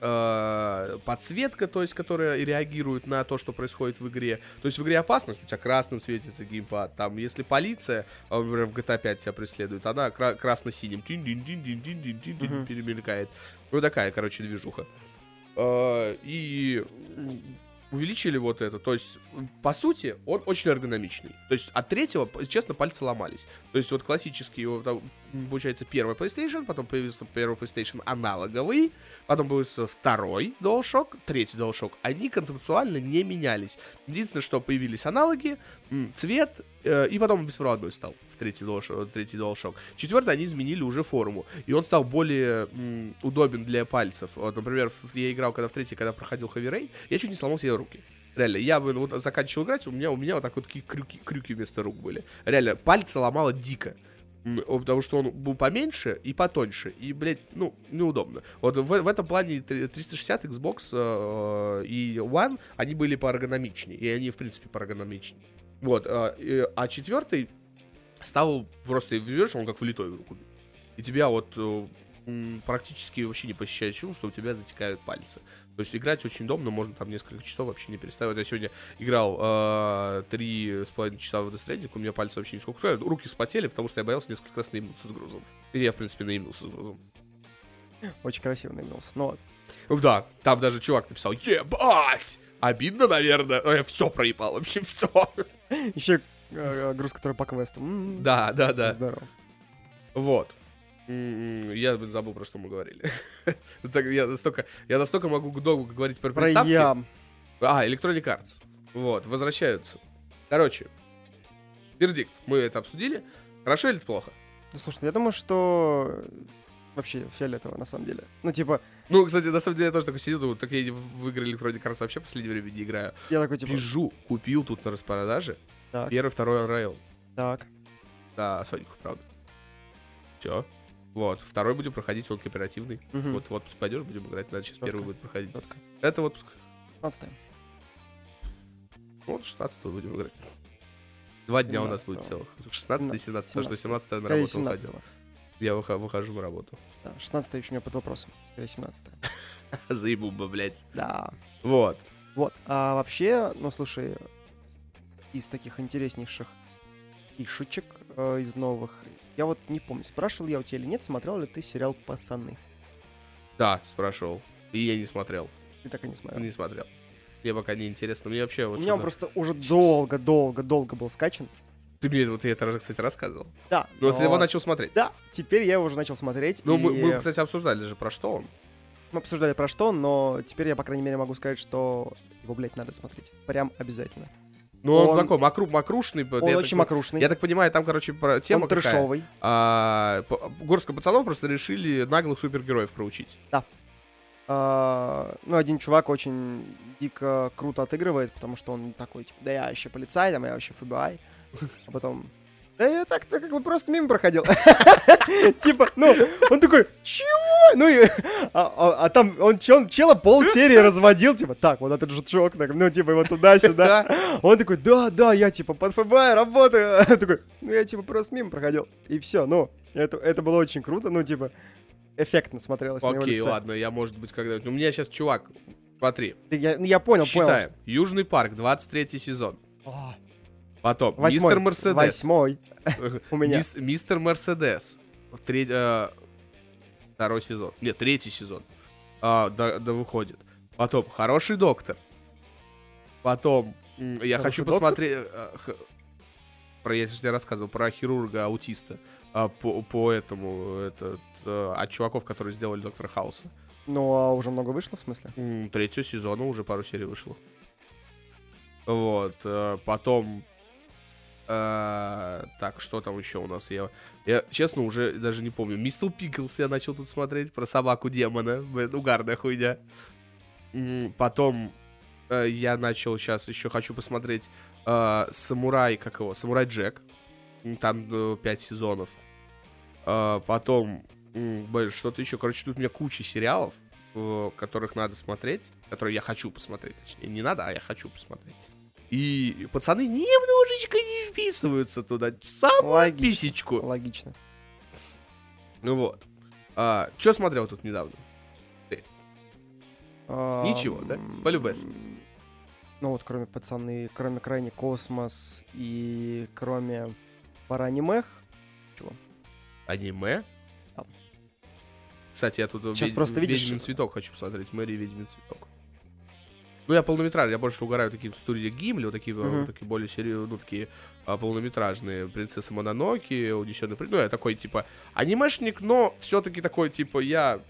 э, подсветка, то есть, которая реагирует на то, что происходит в игре. То есть в игре опасность, у тебя красным светится геймпад. Там, если полиция, а, например, в GTA 5 тебя преследует, она кра- красно-синим Мгм. перемелькает. Ну, такая, короче, движуха. Э, и увеличили вот это. То есть, по сути, он очень эргономичный. То есть, от третьего, честно, пальцы ломались. То есть, вот классический, вот, получается, первый PlayStation, потом появился первый PlayStation аналоговый, потом появился второй DualShock, третий DualShock. Они концептуально не менялись. Единственное, что появились аналоги, цвет, и потом он беспроводной стал в третий DualShock. Третий DualShock. Четвертый они изменили уже форму, и он стал более м, удобен для пальцев. Вот, например, я играл когда в третий, когда проходил Heavy Rain, я чуть не сломал себе руки. Реально, я бы вот заканчивал играть, у меня, у меня вот так вот такие крюки, крюки вместо рук были. Реально, пальцы ломало дико. Потому что он был поменьше и потоньше. И, блядь, ну, неудобно. Вот в, в этом плане три- 360, Xbox э, и One, они были поэргономичнее. И они, в принципе, поэргономичнее. Вот. э, и- а четвертый стал просто, видишь, он как влитой в руку. И тебя вот э, практически вообще не посещает чувство, что у тебя затекают пальцы. То есть играть очень удобно, можно там несколько часов вообще не переставить. Я сегодня играл э, три с половиной часа в Death Stranding, у меня пальцы вообще не сколько. Руки вспотели, потому что я боялся несколько раз наебнуться с грузом. И я, в принципе, наебнулся с грузом. Очень красиво наимелся. Ну вот. Ну Да, там даже чувак написал, ебать! Обидно, наверное. Я все проебал, вообще все. Еще э, груз, который по квесту. М, Да, да, да. Здорово. Вот. М, Я забыл, про что мы говорили. Я настолько, я настолько могу долго говорить про Про приставки. ям. А, Electronic Arts. Вот, возвращаются. Короче, вердикт. Мы это обсудили. Хорошо или плохо? Ну, слушай, я думаю, что вообще фиолетово, на самом деле. Ну, типа, Ну, кстати, на самом деле я тоже такой сидел, думаю, так я в игры Electronic Arts вообще в последнее время не играю. я такой, типа, Пижу, купил тут на распродаже. так, Первый, второй Unreal. так. Да, Сонику, правда. Все. Вот, второй будем проходить, он кооперативный. мгм, Вот в отпуск пойдешь, будем играть. Надо сейчас Четко. первый будет проходить. четко. Это отпуск. 15 Вот 16 будем играть. Два дня у нас будет 17-го. целых. 16 и 17, потому что 17 на работу 17 уходил. Я выхо- выхожу на работу. Да, 16 еще у меня под вопросом. Скорее, 17 Заебуба, блядь. Да. Вот. Вот. А вообще, ну, слушай, из таких интереснейших фишечек э, из новых, я вот не помню, спрашивал я у тебя или нет, смотрел ли ты сериал «Пацаны»? Да, спрашивал. И я не смотрел. Ты так и не смотрел. Не смотрел. Мне пока не интересно. Мне вообще У вот меня он просто уже долго-долго-долго был скачан. Ты мне вот я это уже, кстати, рассказывал. Да. Ну, ты его но- начал смотреть. Да, теперь я его уже начал смотреть. Ну, и мы, мы, кстати, обсуждали же, про что он. мы обсуждали про что, но теперь я, по крайней мере, могу сказать, что его, блядь, надо смотреть. Прям обязательно. Ну, он, Он- такой макру, макрушный. Он я очень так, макрушный. Я так понимаю, там, короче, про тема он какая. трэшовый. А, горстка пацанов просто решили наглых супергероев проучить. А, ну, один чувак очень дико круто отыгрывает, потому что он такой, типа, да я вообще полицай, там, я вообще ФБИ. А потом, да я так-то как бы просто мимо проходил. Типа, ну, он такой, чего? Ну, и, а, а- а там он, он чела пол серии разводил, типа, так, вот этот жучок, ну, типа, его туда-сюда. Он такой, да, да, я, типа, под ФБИ работаю. Такой, ну, я, типа, просто мимо проходил. И все, ну, это, это было очень круто, ну, типа, эффектно смотрелось на его Окей, лице. ладно, я, может быть, когда-нибудь... У меня сейчас чувак, смотри, Я, ну, я понял, считаем. Южный парк, 23 сезон. понял. Потом, Восьмой. мистер Мерседес. Восьмой у меня. Мис- Мистер Мерседес. Второй сезон. Нет, третий сезон. А, да, да выходит. Потом, хороший доктор. Потом, я Хороший хочу доктор? посмотреть... э, Про, я тебе рассказывал, про хирурга-аутиста. А, по, по этому, этот, э, от чуваков, которые сделали Доктора Хауса. Ну, а уже много вышло, в смысле? Третьего сезона уже пару серий вышло. Вот. э, Потом... э, Так, что там еще у нас? Я, я, честно, уже даже не помню. Мистер Пиклс я начал тут смотреть про собаку демона. Угарная хуйня. Потом э, я начал сейчас еще хочу посмотреть э, Самурай, как его? Самурай Джек. Там э, пять сезонов. Э, Потом, блин, что-то еще. Короче, тут у меня куча сериалов, э, которых надо смотреть, которые я хочу посмотреть. Точнее, не надо, а я хочу посмотреть. И пацаны немножечко не вписываются туда. Самую Логично. писечку. Логично. Ну вот. А, что смотрел тут недавно? А, Ничего, да? Полюбес. Ну вот, кроме пацаны, кроме крайне космос и кроме пара анимех. Чего? Аниме? Да. Кстати, я тут Сейчас ведь- просто видишь- Ведьмин цветок хочу посмотреть. Мэри Ведьмин цветок. Ну, я полнометражный, я больше угораю такие студии Гимли, вот такие, Мгм. вот такие более серьезные, ну, такие а, полнометражные. Принцесса Мононоки, Унесенный при... Ну, я такой, типа, анимешник, но все-таки такой, типа, я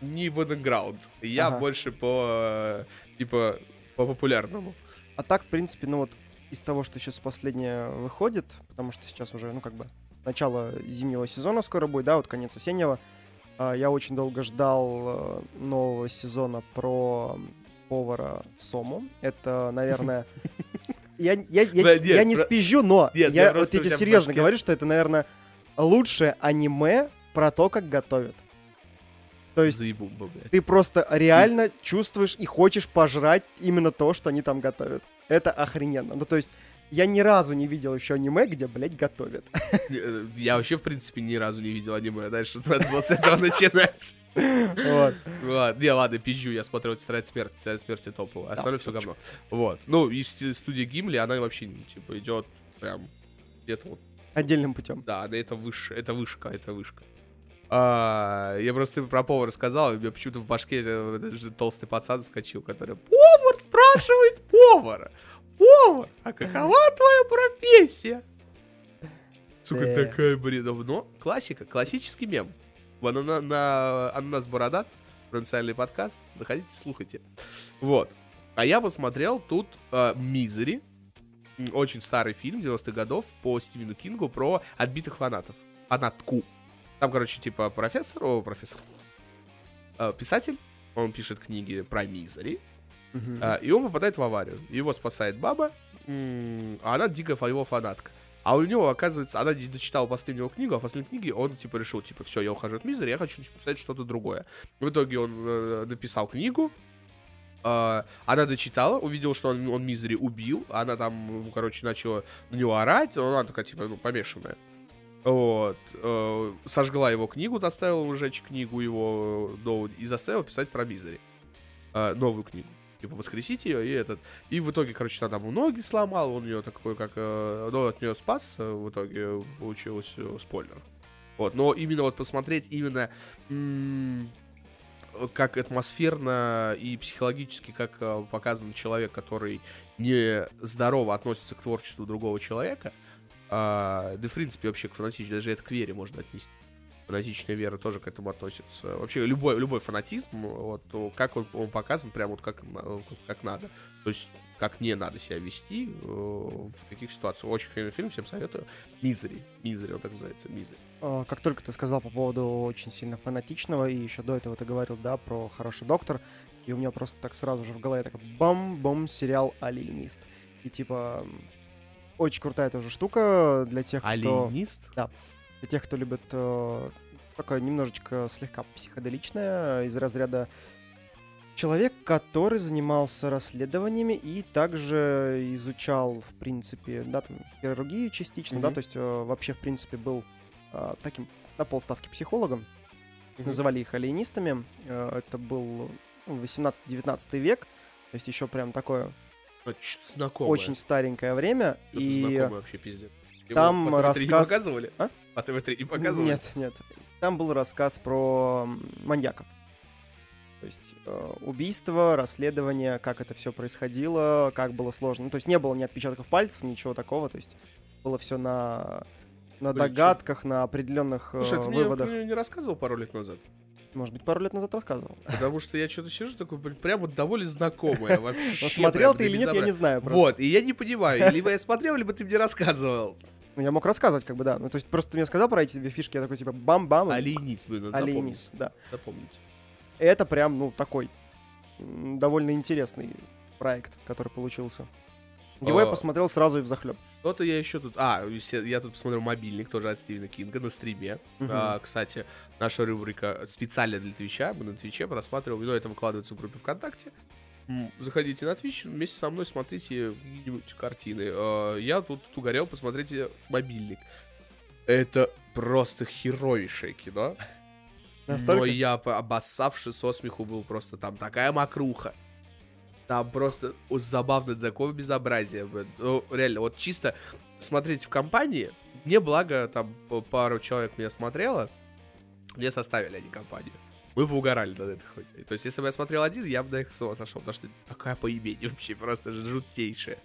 не в underground. Я Ага. больше по, э, типа, по популярному. А так, в принципе, ну вот из того, что сейчас последнее выходит, потому что сейчас уже, ну как бы, начало зимнего сезона скоро будет, да, вот конец осеннего. а, Я очень долго ждал э, нового сезона про повара Сому. Это, наверное... Я, я, я, Да, нет, я не про- спизжу, но Нет, я вот я тебе серьезно башке- говорю, что это, наверное, лучшее аниме про то, как готовят. То есть Заебумба, ты просто реально чувствуешь и хочешь пожрать именно то, что они там готовят. Это охрененно. Ну, то есть, я ни разу не видел еще аниме, где, блядь, готовят. Э, Я вообще, в принципе, ни разу не видел аниме. Дальше надо было с этого начинать. Вот. Не, ладно, пизжу, я смотрел «Тетрадь смерти», «Тетрадь смерти» топовая, остальное все говно. Вот. Ну, и ст- студия Гимли, она вообще, ну, типа, идет прям где-то вот, Отдельным путем. да, да, это выше, это вышка, это вышка. А, я просто про повара сказал, и мне почему-то в башке э, толстый пацан вскочил, который «Повар спрашивает повара! Повар, а какова твоя профессия?» Сука, Э. такая, блин, ну, классика, классический мем. Вон на, на Ананас Бородат, провинциальный подкаст, заходите, слухайте. Вот. А я посмотрел тут э, Мизери, очень старый фильм 90-х годов по Стивену Кингу про отбитых фанатов. Фанатку. Там, короче, типа профессор, о, профессор, э, писатель, он пишет книги про Мизери, а, и он попадает в аварию. Его спасает баба, а она дико его фанатка. А у него, оказывается, она не дочитала последнюю книгу, а в последней книге он, типа, решил, типа, все, я ухожу от Мизери, я хочу типа, писать что-то другое. В итоге он э, написал книгу, а, она дочитала, увидела, что он, он Мизери убил, она там, короче, начала на него орать, она такая, типа, ну, помешанная. Вот. э, сожгла его книгу, заставила его сжечь книгу его, э, новую, и заставила писать про Мизери. Э, новую книгу. Типа, воскресить ее и этот. И в итоге, короче, она там ноги сломал, он ее такой, как... э, ну, от нее спас, э, в итоге получилось э, спойлер. Вот, но именно вот посмотреть именно как атмосферно и психологически, как показан человек, который не здорово относится к творчеству другого человека, а, да, в принципе, вообще к фанатичной, даже это к вере можно отнести. Фанатичная вера тоже к этому относится. Вообще, любой, любой фанатизм, вот, как он, он показан, прям вот как, на- как надо. То есть, как не надо себя вести э, в таких ситуациях. Очень фильм, фильм всем советую. Мизери. Мизери, он так называется, Мизери. А, Как только ты сказал по поводу очень сильно фанатичного, и еще до этого ты говорил, да, про «Хороший доктор», и у меня просто так сразу же в голове так бам-бам сериал «Алиенист». И типа очень крутая тоже штука для тех, кто... Алиенист? Для тех, кто любит э, такое немножечко слегка психоделичное, из разряда человек, который занимался расследованиями и также изучал, в принципе, да, там, хирургию частично, да, Мгм. то есть э, вообще, в принципе, был э, таким на полставки психологом. Мгм. Называли их алиенистами. Э, это был ну, 18-19 век, то есть еще прям такое Ну, знакомое. очень старенькое время. Что-то и знакомое вообще, пиздец. Его там по ТВ-3 не рассказ- показывали? А? По ТВ-3 не показывали? Нет, нет. Там был рассказ про маньяков. То есть э, убийство, расследование, как это все происходило, как было сложно. Ну, то есть не было ни отпечатков пальцев, ничего такого. То есть было все на, на Блин, догадках, на определенных э, Слушай, ты выводах. мне не рассказывал пару лет назад? Может быть, пару лет назад рассказывал. Потому что я что-то сижу такой, прям вот довольно знакомое вообще. Но смотрел ты или нет, я не знаю. Вот, и я не понимаю, либо я смотрел, либо ты мне рассказывал. Ну, я мог рассказывать, как бы, да. Ну, то есть просто ты мне сказал про эти две фишки, я такой, типа, бам-бам. и Алиенист, блин, надо запомнить. да. Запомнить. Это прям, ну, такой довольно интересный проект, который получился. Его я А. посмотрел сразу и взахлеб. Что-то я еще тут... А, я тут посмотрел мобильник, тоже от Стивена Кинга на стриме. А, кстати, наша рубрика специально для Твича. Мы на Твиче просматриваем, но это выкладывается в группе ВКонтакте. Заходите на Твич, вместе со мной смотрите какие-нибудь картины. А, Я тут угорел, посмотрите мобильник. Это просто херовейшее кино. Но Настолько? я, по- обоссавший со смеху, был просто там такая мокруха. Там просто забавно такое безобразие. Ну, реально, вот чисто смотреть в компании, мне благо, там пару человек меня смотрело, мне составили они компанию. Мы поугорали над этой хуйней. То есть, если бы я смотрел один, я бы до их слова сошел, потому что такая поебень вообще просто жутейшая.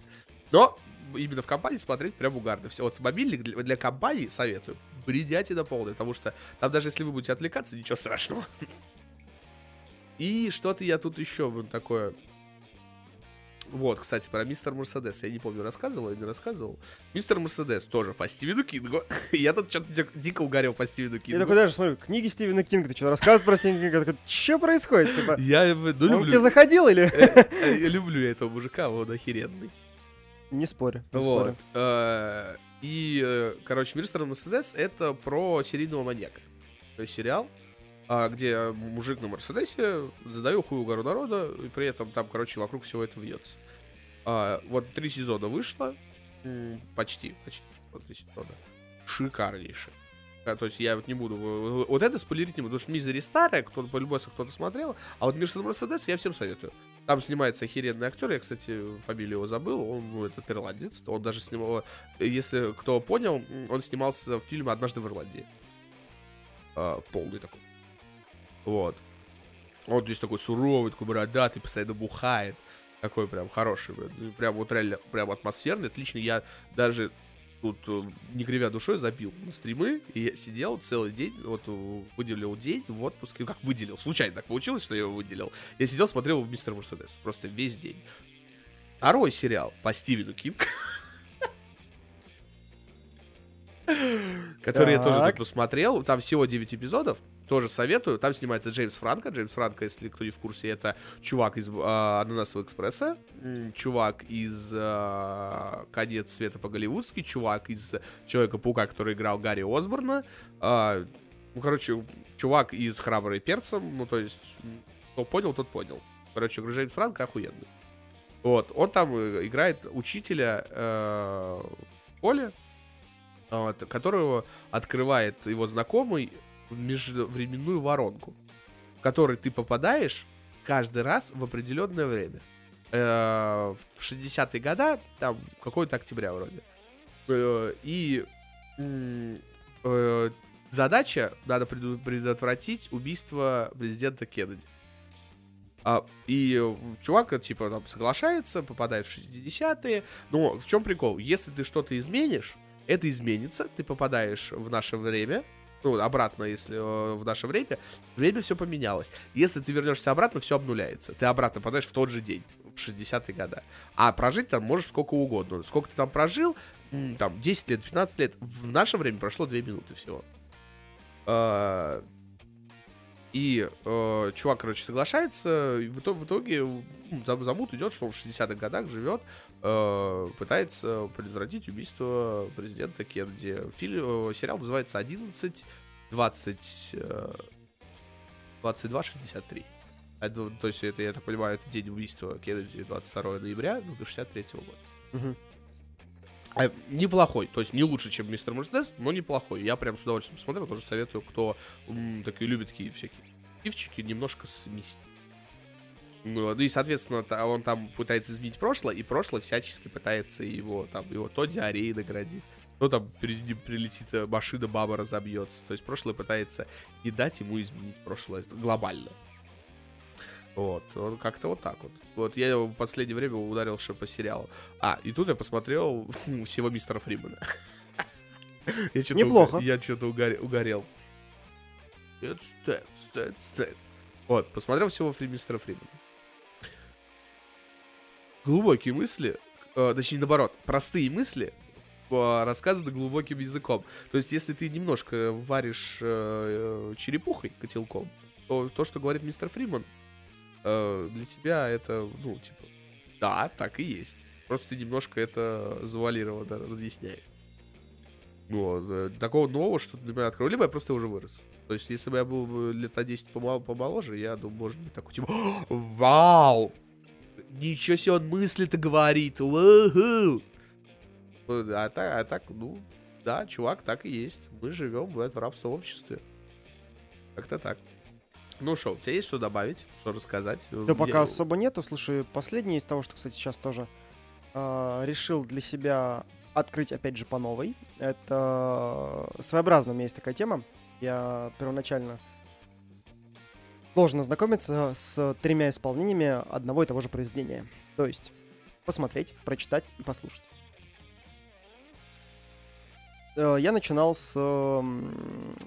Но именно в компании смотреть прям угарно. Все, вот мобильник для, для компании советую. Бредяйте до полной, потому что там даже если вы будете отвлекаться, ничего страшного. И что-то я тут еще вот такое вот, кстати, про мистер Мерседес. Я не помню, рассказывал или не рассказывал. Мистер Мерседес тоже по Стивену Кингу. я тут что-то дико угорел по Стивену Кингу. Я такой даже смотрю, книги Стивена Кинга, ты что, рассказываешь про Стивена Кинга? Такой, что происходит? Типа, я ну, люблю. Он тебе заходил или? Э, э, я люблю этого мужика, он охеренный. Не спорю. Не вот. спорю. Э, и, короче, мистер Мерседес это про серийного маньяка. То есть сериал, где мужик на Мерседесе задаю хую гору народа, и при этом там, короче, вокруг всего это вьется. А, вот три сезона вышло, почти, почти, вот три сезона. Шикарнейшее. А, то есть я вот не буду... Вот это спойлерить не буду, потому что Мизери старая, кто-то по-любому кто-то смотрел, а вот Мирсон Мерседес я всем советую. Там снимается охеренный актер, я, кстати, фамилию его забыл, он, ну, этот ирландец, он даже снимал, если кто понял, он снимался в фильме «Однажды в Ирландии». А, полный такой вот. Он здесь такой суровый, такой бородатый, постоянно бухает. Такой прям хороший, прям вот реально, прям атмосферный. Отлично, я даже тут, э, не кривя душой, забил на стримы, и я сидел целый день, вот э, выделил день в отпуске, как выделил, случайно так получилось, что я его выделил. Я сидел, смотрел Мистер Мерседес, просто весь день. Второй сериал по Стивену Кинг. Который я тоже тут посмотрел. Там всего 9 эпизодов тоже советую. Там снимается Джеймс Франко. Джеймс Франко, если кто не в курсе, это чувак из э, Ананасового экспресса, чувак из э, Конец света по-голливудски, чувак из Человека-паука, который играл Гарри Осборна. Э, ну, короче, чувак из Храбрый перцем. Ну, то есть, кто понял, тот понял. Короче, Джеймс Франко охуенный. Вот, он там э, играет учителя э, в школе, которого открывает его знакомый межвременную воронку, в которой ты попадаешь каждый раз в определенное время. Э, в 60-е годы, там, какой-то октября вроде. Э, и э, задача, надо предотвратить убийство президента Кеннеди. А, и чувак, типа, там соглашается, попадает в 60-е. Но в чем прикол? Если ты что-то изменишь, это изменится, ты попадаешь в наше время, ну, обратно, если э, в наше время, время все поменялось. Если ты вернешься обратно, все обнуляется. Ты обратно попадаешь в тот же день, в 60-е годы. А прожить там можешь сколько угодно. Сколько ты там прожил, там, 10 лет, 15 лет. В наше время прошло 2 минуты всего. А, и э, чувак, короче, соглашается, и в, итоге, в итоге замут идет, что он в 60-х годах живет, э, пытается предотвратить убийство президента Кеннеди. Фильм, э, сериал называется 11 20 э, 22 63. Это, то есть, это, я так понимаю, это день убийства Кеннеди 22 ноября 1963 года. Угу. А, неплохой, то есть не лучше, чем Мистер Мерседес, но неплохой. Я прям с удовольствием смотрел, тоже советую, кто м, такие любит такие всякие пивчики, немножко сместить. Ну, и, соответственно, он там пытается изменить прошлое, и прошлое всячески пытается его, там, его то диареей наградить, то там при, прилетит э, машина, баба разобьется. То есть прошлое пытается не дать ему изменить прошлое глобально. Вот, он как-то вот так вот. Вот я в последнее время ударился по сериалу. А, и тут я посмотрел всего мистера Фримена. Неплохо. Я что-то угорел. Вот, посмотрел всего мистера Фримена глубокие мысли, э, точнее, наоборот, простые мысли э, рассказаны глубоким языком. То есть, если ты немножко варишь э, черепухой, котелком, то то, что говорит мистер Фриман, э, для тебя это, ну, типа, да, так и есть. Просто ты немножко это завуалированно разъясняешь. Вот, э, такого нового, что для меня открыл. Либо я просто уже вырос. То есть, если бы я был лет на 10 помоложе, я думаю, может быть, такой, типа, вау, ничего себе он мысли-то говорит. Уху. А так, а так, ну, да, чувак, так и есть. Мы живем в этом рабском обществе. Как-то так. Ну что, у тебя есть что добавить, что рассказать? Да пока особо нету. Слушай, последнее из того, что, кстати, сейчас тоже э, решил для себя открыть, опять же, по новой. Это своеобразная у меня есть такая тема. Я первоначально должен ознакомиться с тремя исполнениями одного и того же произведения. То есть посмотреть, прочитать и послушать. Э, Я начинал с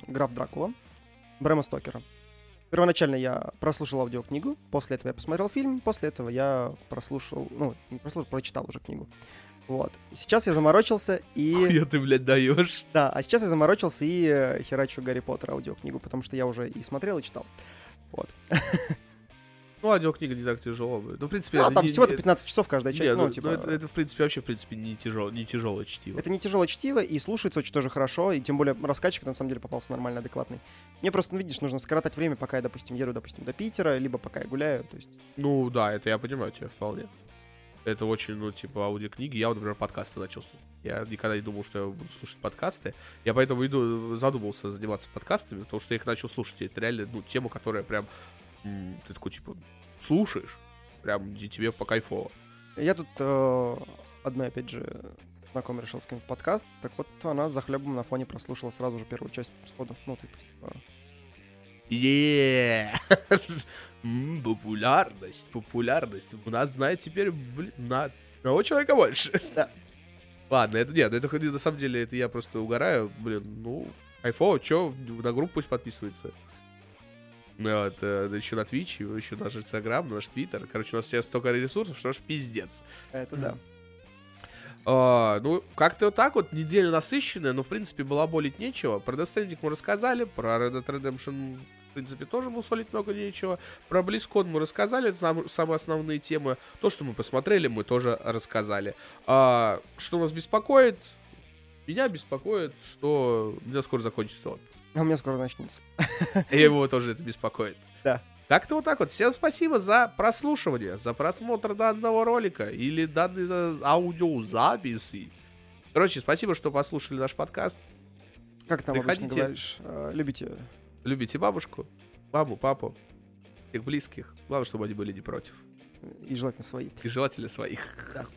«Граф Дракула» Брэма Стокера. Первоначально я прослушал аудиокнигу, после этого я посмотрел фильм, после этого я прослушал, ну, не прослушал, прочитал уже книгу. Вот. Сейчас я заморочился и... Хуя ты, блядь, даешь. Да, а сейчас я заморочился и э, херачу Гарри Поттер аудиокнигу, потому что я уже и смотрел, и читал. Вот. Ну, аудиокнига не так тяжело. Ну, в принципе, Ну, а это там не- всего-то не- 15 часов каждая часть. Не, ну, ну, типа, ну, это, это, в принципе, вообще, в принципе, не тяжело, не тяжелое чтиво. Это не тяжелое чтиво, и слушается очень тоже хорошо, и тем более раскачик на самом деле попался нормально адекватный. Мне просто, ну, видишь, нужно скоротать время, пока я, допустим, еду, допустим, до Питера, либо пока я гуляю, то есть... Ну, да, это я понимаю тебя вполне. Это очень, ну, типа, аудиокниги. Я, вот, например, подкасты начал слушать. Я никогда не думал, что я буду слушать подкасты. Я поэтому иду, задумался заниматься подкастами, потому что я их начал слушать. И это реально, ну, тема, которая прям... Ты такой, типа, слушаешь, прям тебе по кайфово. Я тут э, одной, опять же, знакомый решил скинуть подкаст, так вот она за хлебом на фоне прослушала сразу же первую часть сходу. Ну, есть, типа, М, Популярность, популярность. У нас знает теперь, блин, на одного человека больше. Да. Ладно, это нет, это на самом деле, это я просто угораю, блин, ну, кайфово, чё, на группу пусть подписывается. Ну, Вот, э, еще на Twitch, еще наш Инстаграм, наш Твиттер. Короче, у нас сейчас столько ресурсов, что ж пиздец. это да. А, ну, как-то вот так вот, неделя насыщенная, но, в принципе, балаболить нечего. Про Death Stranding мы рассказали, про Red Dead Redemption, в принципе, тоже мусолить много нечего. Про BlizzCon мы рассказали, там самые основные темы. То, что мы посмотрели, мы тоже рассказали. А, что нас беспокоит? Меня беспокоит, что у меня скоро закончится отпуск. А у меня скоро начнется. И его тоже это беспокоит. Да. Как-то вот так вот. Всем спасибо за прослушивание, за просмотр данного ролика или данной за- аудиозаписи. Короче, спасибо, что послушали наш подкаст. Как там обычно Приходите. говоришь? э, любите Любите бабушку, маму, папу, всех близких. Главное, чтобы они были не против. и желательно свои. И желательно своих. Да.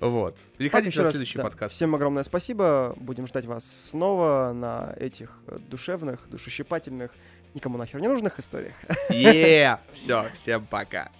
Вот. Так, Переходите еще на раз, следующий да, подкаст. Всем огромное спасибо. Будем ждать вас снова на этих душевных, душещипательных, никому нахер не нужных историях. Е! Все, всем пока.